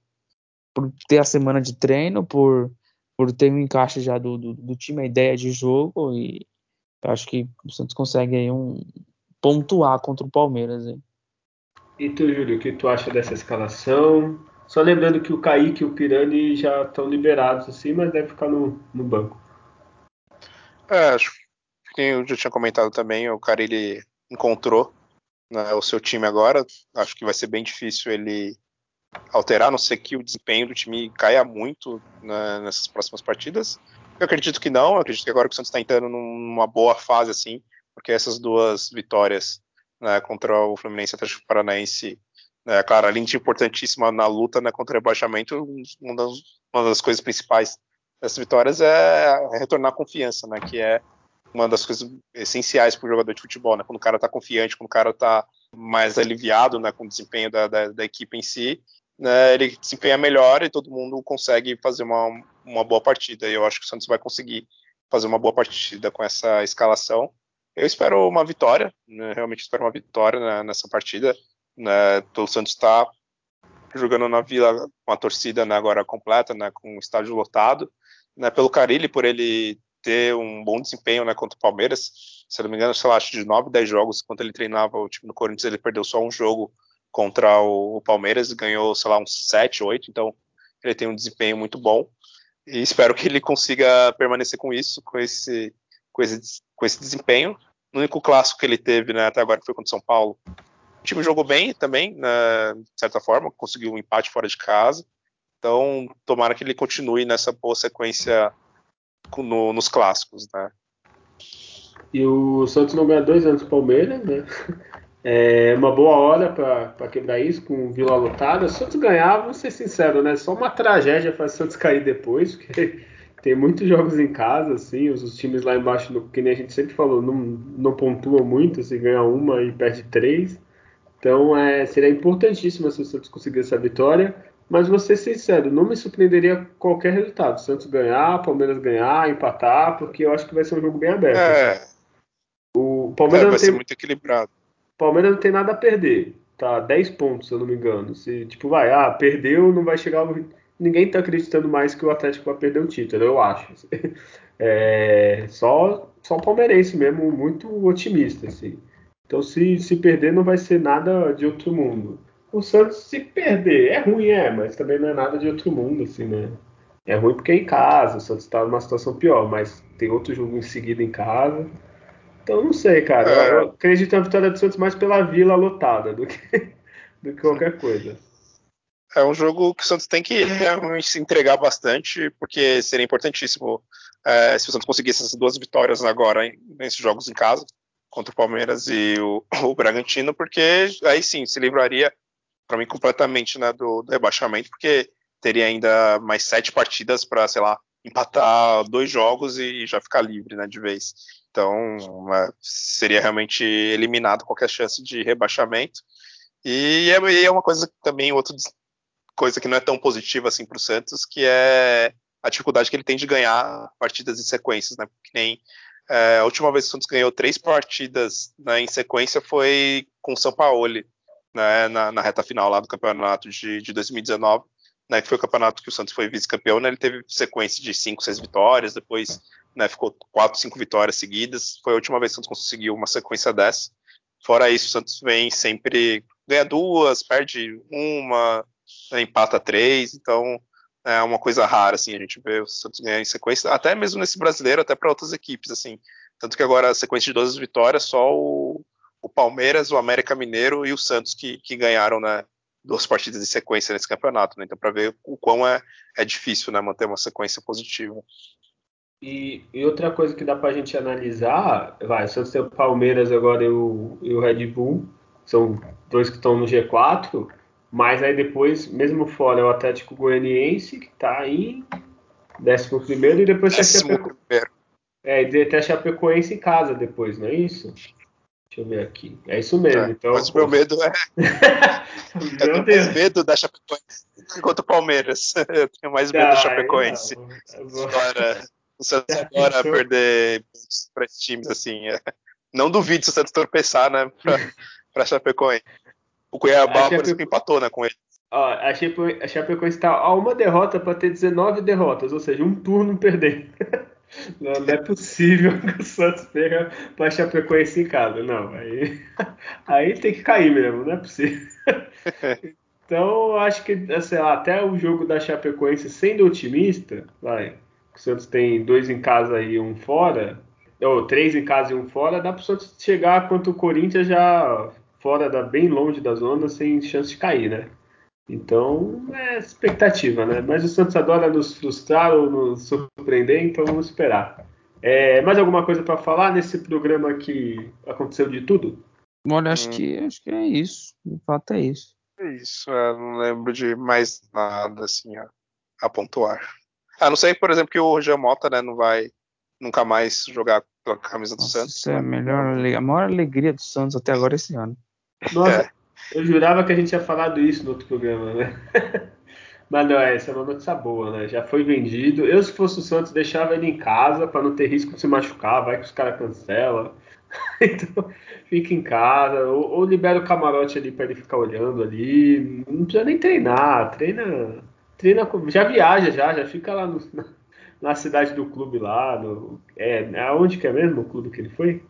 por, ter a semana de treino, por, por ter um encaixe já do, do, do time, a ideia de jogo, e acho que o Santos consegue aí um pontuar contra o Palmeiras. Aí. E tu, Júlio, o que tu acha dessa escalação? Só lembrando que o Kaique e o Pirani já estão liberados, assim, mas deve ficar no, no banco. É, acho que eu já tinha comentado também, o cara ele encontrou né, o seu time agora. Acho que vai ser bem difícil ele alterar, a não ser que o desempenho do time caia muito né, nessas próximas partidas. Eu acredito que não, eu acredito que agora que o Santos está entrando numa boa fase, assim, porque essas duas vitórias né, contra o Fluminense e o Atlético Paranaense é, claro, além de importantíssima na luta né, contra o rebaixamento, uma das, uma das coisas principais dessas vitórias é retornar a confiança, né, que é uma das coisas essenciais para o jogador de futebol, né, quando o cara está confiante, quando o cara está mais aliviado né, com o desempenho da, da, da equipe em si, né, ele desempenha melhor e todo mundo consegue fazer uma, uma boa partida. E eu acho que o Santos vai conseguir fazer uma boa partida com essa escalação. Eu espero uma vitória, né, realmente espero uma vitória né, nessa partida. Né, o Santos está jogando na Vila com a torcida né, agora completa, né, com o estádio lotado, né, pelo Carilli, por ele ter um bom desempenho né, contra o Palmeiras. Se não me engano, sei lá, acho de 9, 10 jogos, quando ele treinava o time do Corinthians, ele perdeu só um jogo contra o, Palmeiras, ganhou, sei lá, uns 7, 8, então ele tem um desempenho muito bom. E espero que ele consiga permanecer com isso, com esse, com esse, com esse desempenho. O único clássico que ele teve né, até agora foi contra o São Paulo. O time jogou bem também, né, de certa forma, conseguiu um empate fora de casa. Então, tomara que ele continue nessa boa sequência no, nos clássicos, né? E o Santos não ganha dois anos do Palmeiras, né? É uma boa hora para quebrar isso com Vila lotada. O Santos ganhar, vou ser sincero, né? Só uma tragédia fazer o Santos cair depois, porque tem muitos jogos em casa, assim, os, os times lá embaixo, que nem a gente sempre falou, não, não pontuam muito, se ganha uma e perde três. Então é, seria importantíssimo se o Santos conseguir essa vitória. Mas vou ser sincero, não me surpreenderia qualquer resultado. Santos ganhar, Palmeiras ganhar, empatar, porque eu acho que vai ser um jogo bem aberto. É. O Palmeiras é, vai tem... ser muito equilibrado. Palmeiras não tem nada a perder. Tá 10 pontos, se eu não me engano. Se, tipo, vai, ah, perdeu, não vai chegar. Ninguém tá acreditando mais que o Atlético vai perder o título, eu acho. É, só, só o palmeirense mesmo, muito otimista, assim. Então, se, se perder, não vai ser nada de outro mundo. O Santos, se perder, é ruim, é, mas também não é nada de outro mundo, assim, né? É ruim porque é em casa, o Santos tá numa situação pior, mas tem outro jogo em seguida em casa. Então, não sei, cara. É. Eu, acredito na vitória do Santos mais pela vila lotada do que, do que qualquer coisa. É um jogo que o Santos tem que realmente se entregar bastante, porque seria importantíssimo é, se o Santos conseguisse essas duas vitórias agora nesses jogos em casa, contra o Palmeiras e o, o Bragantino, porque aí sim se livraria, para mim, completamente né, do, do rebaixamento, porque teria ainda mais sete partidas para, sei lá, empatar dois jogos e já ficar livre né, de vez. Então, uma, seria realmente eliminado qualquer chance de rebaixamento. E é, e é uma coisa também, outra coisa que não é tão positiva assim para o Santos, que é a dificuldade que ele tem de ganhar partidas em sequências, né? Porque nem é, a última vez que o Santos ganhou três partidas né, em sequência foi com o São Paulo, né, na, na, reta final lá do campeonato de, de 2019, né, que foi o campeonato que o Santos foi vice-campeão, né, ele teve sequência de cinco, seis vitórias, depois né, ficou quatro, cinco vitórias seguidas. Foi a última vez que o Santos conseguiu uma sequência dessa. Fora isso, o Santos vem sempre ganha duas, perde uma, né, empata três. Então é uma coisa rara assim a gente vê o Santos ganhar em sequência, até mesmo nesse brasileiro, até para outras equipes assim. Tanto que agora a sequência de 12 vitórias só o, o Palmeiras, o América Mineiro e o Santos que, que ganharam né, duas partidas de sequência nesse campeonato. Né? Então para ver o quão é, é difícil né, manter uma sequência positiva. E, e, outra coisa que dá para a gente analisar, vai, o Santos tem o Palmeiras agora e o, e o Red Bull, são dois que estão no G4, mas aí depois, mesmo fora, é o Atlético Goianiense, que está em 11 e depois tem a, Chapeco... é, tem a Chapecoense em casa depois, não é isso? Deixa eu ver aqui. É isso mesmo. É, então, mas o meu medo é. eu tenho mais medo da Chapecoense contra o Palmeiras. Eu tenho mais medo ah, da Chapecoense. Não, Agora, o Santos adora perder para esses times, assim. É. Não duvido se o Santos tropeçar, né, para Chapecoense. O Cuiabá, Chape... por exemplo, empatou, né, com ele. Ó, a, Chape... a Chapecoense está a uma derrota para ter 19 derrotas, ou seja, um turno perdendo. Não, não, é possível que o Santos perca para a Chapecoense em casa. Não, aí, aí tem que cair mesmo, não é possível. Então, acho que, sei lá, até o jogo da Chapecoense, sendo otimista, vai, o Santos tem dois em casa e um fora, ou três em casa e um fora, dá para o Santos chegar quanto o Corinthians já fora, da, bem longe da zona, sem chance de cair, né? Então, é expectativa, né? Mas o Santos adora nos frustrar ou nos surpreender, então vamos esperar. É, mais alguma coisa para falar nesse programa que aconteceu de tudo? Olha, acho, hum. que, acho que é isso. De fato é isso. É isso, eu não lembro de mais nada assim a, a pontuar. A não ser, por exemplo, que o Roger Mota né, não vai nunca mais jogar pela camisa do Nossa, Santos. Isso é a, melhor, a maior alegria do Santos até agora esse ano. Nossa, é. eu jurava que a gente tinha falado isso no outro programa, né? Mas não, essa é uma notícia boa, né? Já foi vendido. Eu, se fosse o Santos, deixava ele em casa para não ter risco de se machucar. Vai que os caras cancelam. então, fica em casa. Ou, ou libera o camarote ali para ele ficar olhando ali. Não precisa nem treinar. Treina treina, já viaja, já, já fica lá no, na, na, cidade do clube lá. No, é, aonde que é mesmo o clube que ele foi?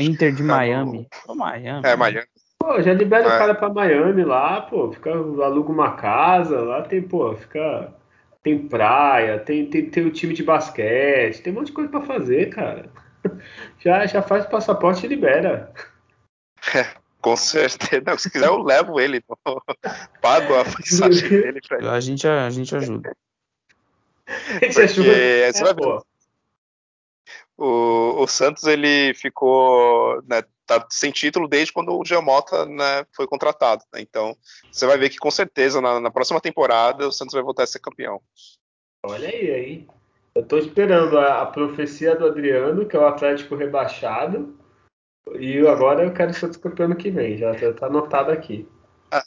Inter de Miami. Oh, Miami. É, Miami. Pô, já libera é. o cara pra Miami lá, pô, fica, aluga uma casa, lá tem, pô, fica. Tem praia, tem, tem, tem o time de basquete, tem um monte de coisa pra fazer, cara. Já, já faz o passaporte e libera. É, com certeza. Não, se quiser, eu levo ele. Pago a passagem dele pra ele. A gente, a, a gente ajuda. A gente ajuda. É, você vai ver. O, o Santos ele ficou né, tá sem título desde quando o Giamota né, foi contratado. Né? Então você vai ver que com certeza na, na, próxima temporada o Santos vai voltar a ser campeão. Olha aí, aí. Eu estou esperando a, a, profecia do Adriano, que é o Atlético rebaixado, e agora eu quero o Santos campeão que vem. Já está anotado aqui. Ah,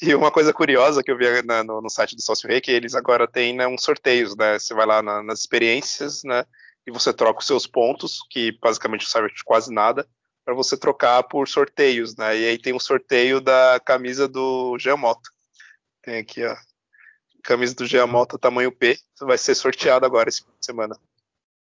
e uma coisa curiosa que eu vi na, no, no, site do Sócio Rei, que eles agora têm né, uns sorteios, né? Você vai lá na, nas experiências, né? E você troca os seus pontos, que basicamente não serve de quase nada, para você trocar por sorteios, né? E aí tem o sorteio da camisa do Geomoto. Tem aqui, ó. Camisa do Geomoto tamanho P, vai ser sorteado agora de semana.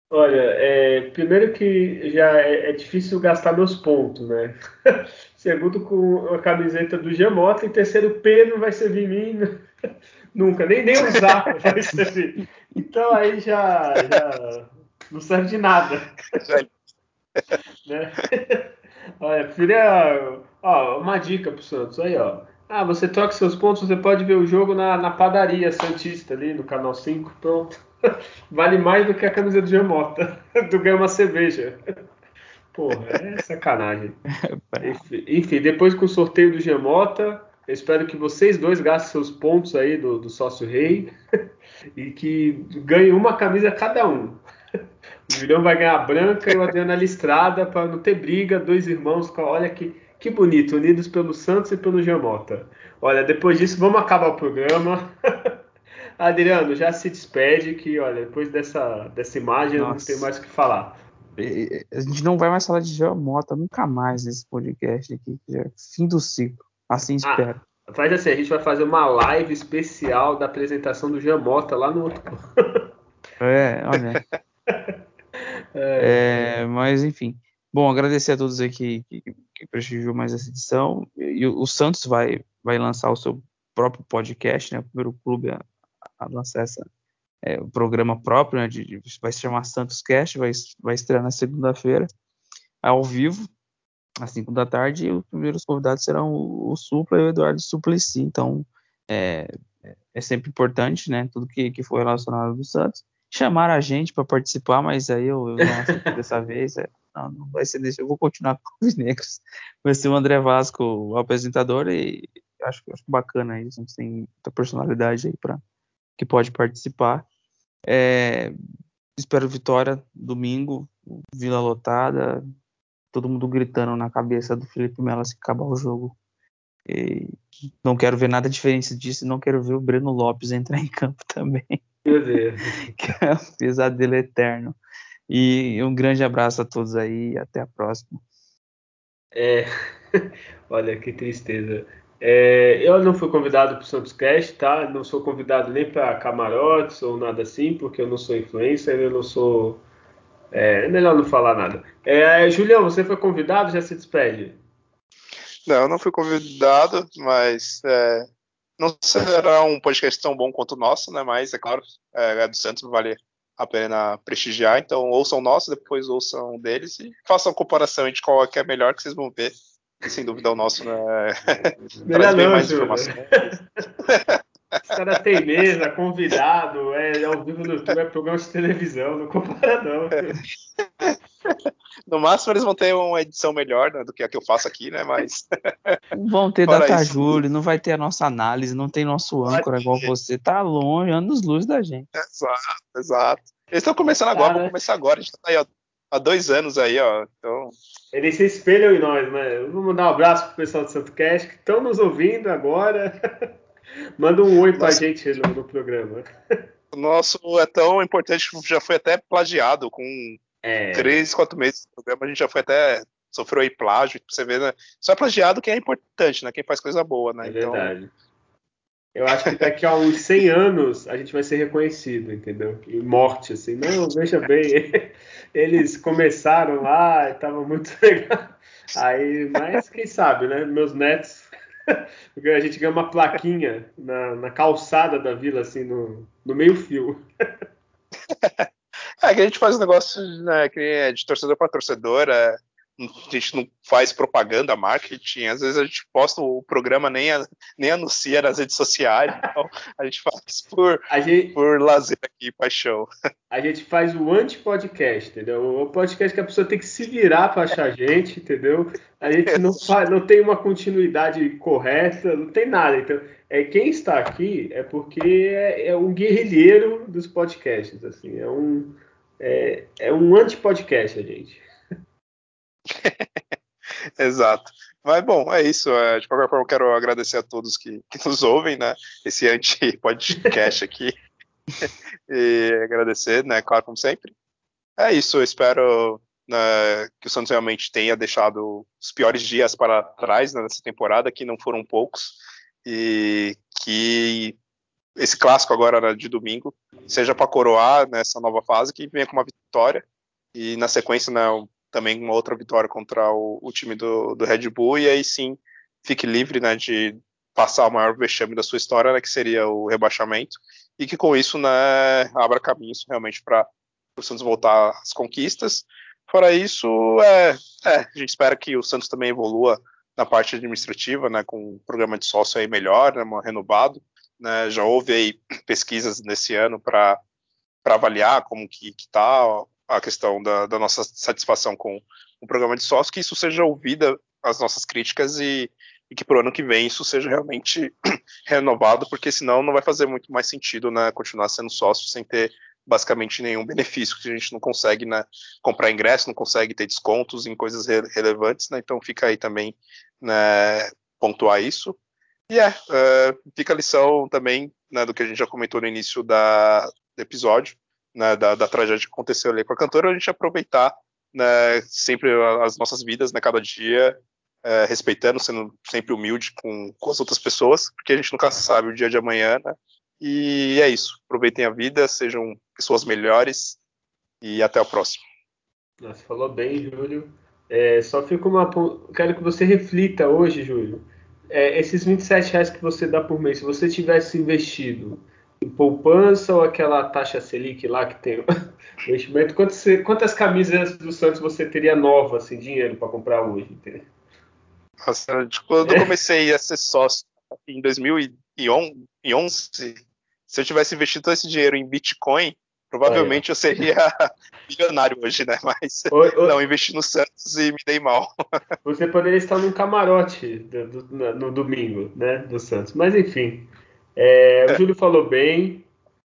Olha, é, primeiro que já é, é, difícil gastar meus pontos, né? Segundo, com a camiseta do Gemoto. E terceiro, P não vai servir em mim nunca, nem, nem usar vai servir. Então aí já, já não serve de nada. né? Olha, queria. Ó, uma dica pro Santos aí, ó. Ah, você troca seus pontos, você pode ver o jogo na, na padaria Santista ali no canal 5, pronto. vale mais do que a camisa do Gemota, do ganhar uma cerveja. Porra, é sacanagem. enfim, enfim, depois com o sorteio do Gemota, eu espero que vocês dois gastem seus pontos aí do, do sócio rei e que ganhem uma camisa cada um. O Julião vai ganhar a branca e o Adriano a listrada para não ter briga, dois irmãos. Olha que, que bonito, unidos pelo Santos e pelo Giamota. Olha, depois disso, vamos acabar o programa. Adriano, já se despede que, olha, depois dessa, dessa imagem Nossa. não tem mais o que falar. A gente não vai mais falar de Giamota nunca mais nesse podcast aqui. É fim do ciclo. Assim ah, espero. Ah, faz assim, a gente vai fazer uma live especial da apresentação do Giamota lá no outro. é, olha. É, é, mas enfim. Bom, agradecer a todos aqui que, que, que prestigiou mais essa edição. E o, o, Santos vai, vai lançar o seu próprio podcast, né? O primeiro clube a, a lançar essa, é, o programa próprio, né? De, de, vai se chamar Santos Cast, vai, vai estrear na segunda-feira, ao vivo, às 5 da tarde, e os primeiros convidados serão o, o Supla e o Eduardo Suplicy. Então, é, é sempre importante, né? Tudo que, que for relacionado do Santos chamaram a gente para participar, mas aí eu, eu não dessa vez. É, não, não vai ser desse. Eu vou continuar com os negros. Vai ser o André Vasco, o apresentador, e acho, acho bacana isso. A gente tem muita personalidade aí para que pode participar. É, espero vitória domingo, Vila Lotada, todo mundo gritando na cabeça do Felipe Melo se acabar o jogo. E não quero ver nada diferente disso, não quero ver o Breno Lopes entrar em campo também. Meu Deus. que é um pesadelo eterno. E um grande abraço a todos aí e até a próxima. É, olha que tristeza. É, eu não fui convidado para o Santos Cast, tá? Não sou convidado nem para camarotes ou nada assim, porque eu não sou influencer, eu não sou. É, é melhor não falar nada. É, Julião, você foi convidado? Já se despede? Não, não fui convidado, mas é, não será um podcast tão bom quanto o nosso, né? Mas é claro, é, é do Santos, vale a pena prestigiar. Então ouçam o nosso, depois ouçam deles e façam comparação de qual é que é melhor que vocês vão ver. E, sem dúvida o nosso né, traz bem mais informações. Os caras têm mesa, convidado, é ao vivo no YouTube, é programa de televisão, não compara não. No máximo eles vão ter uma edição melhor né, do que a que eu faço aqui, né? Mas. Vão ter data isso. Júlio, não vai ter a nossa análise, não tem nosso âncora igual você. Tá longe, anos luz da gente. Exato, exato. Eles estão começando agora, Cara... vão começar agora. A gente tá aí ó, há dois anos aí, ó. Então. Eles se espelham em nós, né? Vamos mandar um abraço pro pessoal do Santo Cast que estão nos ouvindo agora. Manda um oi pra Nossa. gente no, no programa. O nosso é tão importante que já foi até plagiado com é. Três, quatro meses do programa, a gente já foi até. Sofreu aí plágio, você vê, né? Só é plagiado quem é importante, né? Quem faz coisa boa, né? É então... verdade. Eu acho que daqui a uns 100 anos a gente vai ser reconhecido, entendeu? E morte, assim. Não, veja bem, eles começaram lá, estava muito legal. Aí, mas quem sabe, né? Meus netos. a gente ganha uma plaquinha na, na calçada da vila, assim, no, no meio-fio. É que a gente faz um negócio né, que é de torcedor para torcedor, é, a gente não faz propaganda, marketing, às vezes a gente posta o programa, nem, a, nem anuncia nas redes sociais, então a gente faz por, gente, por lazer aqui, paixão. A gente faz o anti-podcast, entendeu? O podcast que a pessoa tem que se virar para achar a gente, entendeu? A gente não, faz, não tem uma continuidade correta, não tem nada. Então, é, quem está aqui é porque é, é um guerrilheiro dos podcasts, assim, é um, é, é um anti-podcast, gente. Exato. Mas bom, é isso. É, de qualquer forma, eu quero agradecer a todos que, que nos ouvem, né? Esse anti-podcast aqui. e agradecer, né? Claro, como sempre. É isso. Eu espero né, que o Santos realmente tenha deixado os piores dias para trás né, nessa temporada, que não foram poucos, e que esse clássico agora né, de domingo seja para coroar nessa nova fase, que venha com uma vitória e na sequência né, também uma outra vitória contra o, o time do, do, Red Bull, e aí sim fique livre né, de passar o maior vexame da sua história, né, que seria o rebaixamento, e que com isso né, abra caminhos realmente para o Santos voltar às conquistas. Fora isso, é, é, a gente espera que o Santos também evolua na parte administrativa, né, com um programa de sócio aí melhor, né, renovado. Né, já houve aí pesquisas nesse ano para avaliar como que está a questão da, da, nossa satisfação com o programa de sócio, que isso seja ouvida, as nossas críticas, e, e que para o ano que vem isso seja realmente renovado, porque senão não vai fazer muito mais sentido né, continuar sendo sócio sem ter basicamente nenhum benefício, que a gente não consegue né, comprar ingresso, não consegue ter descontos em coisas re relevantes, né, então fica aí também né, pontuar isso. E é, uh, fica a lição também né, do que a gente já comentou no início da, do episódio, né, da, da, tragédia que aconteceu ali com a cantora, a gente aproveitar né, sempre as nossas vidas, né, cada dia, é, respeitando, sendo sempre humilde com, com as outras pessoas, porque a gente nunca sabe o dia de amanhã, né? E é isso. Aproveitem a vida, sejam pessoas melhores e até o próximo. Você falou bem, Júlio. É, só fica uma. Quero que você reflita hoje, Júlio. É, esses 27 reais que você dá por mês, se você tivesse investido poupança ou aquela taxa Selic lá que tem investimento? Quantas, quantas camisas do Santos você teria nova, assim, dinheiro para comprar hoje? Nossa, quando eu comecei a ser sócio em 2011, se eu tivesse investido todo esse dinheiro em Bitcoin, provavelmente eu seria milionário hoje, né? Mas oi, oi. não, investi no Santos e me dei mal. Você poderia estar num camarote do, do, no domingo, né? Do Santos. Mas enfim. É, o Júlio falou bem,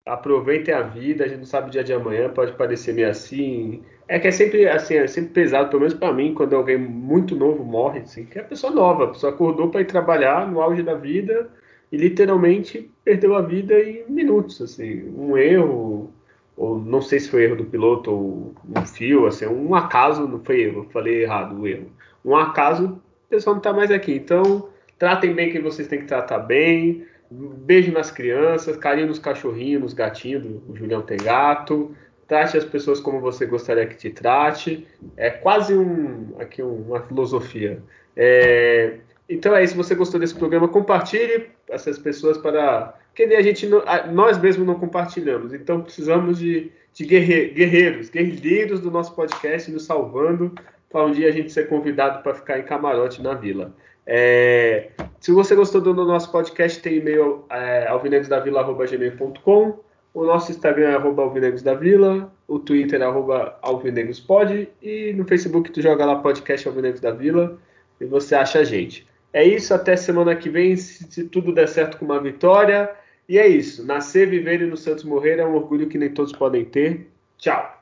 aproveitem a vida, a gente não sabe o dia de amanhã, pode parecer meio assim. É que é sempre assim, é sempre pesado, pelo menos para mim, quando alguém muito novo morre, assim, que é a pessoa nova, a pessoa acordou para ir trabalhar no auge da vida e literalmente perdeu a vida em minutos, assim, um erro, ou não sei se foi erro do piloto ou um fio, assim, um acaso, não foi erro, falei errado o erro. Um acaso, a pessoa não está mais aqui. Então, tratem bem quem vocês têm que tratar bem beijo nas crianças, carinho nos cachorrinhos, nos gatinhos, o Julião tem gato. Trate as pessoas como você gostaria que te trate. É quase um, aqui uma filosofia. É, então é isso. Se você gostou desse programa, compartilhe essas pessoas para. Porque a gente não, nós mesmos não compartilhamos. Então precisamos de, de guerreiros, guerreiros do nosso podcast nos salvando para um dia a gente ser convidado para ficar em camarote na vila. É, se você gostou do nosso podcast, tem e-mail é, alvinegosdavila.gmail.com o nosso Instagram é arroba alvinegosdavila, o Twitter é arroba alvinegospod e no Facebook tu joga lá podcast Alvinegos da Vila e você acha a gente. É isso, até semana que vem, se, se tudo der certo com uma vitória. E é isso. Nascer, viver e no Santos morrer é um orgulho que nem todos podem ter. Tchau.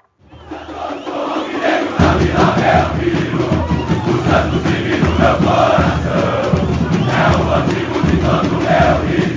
É o antigo de tanto é o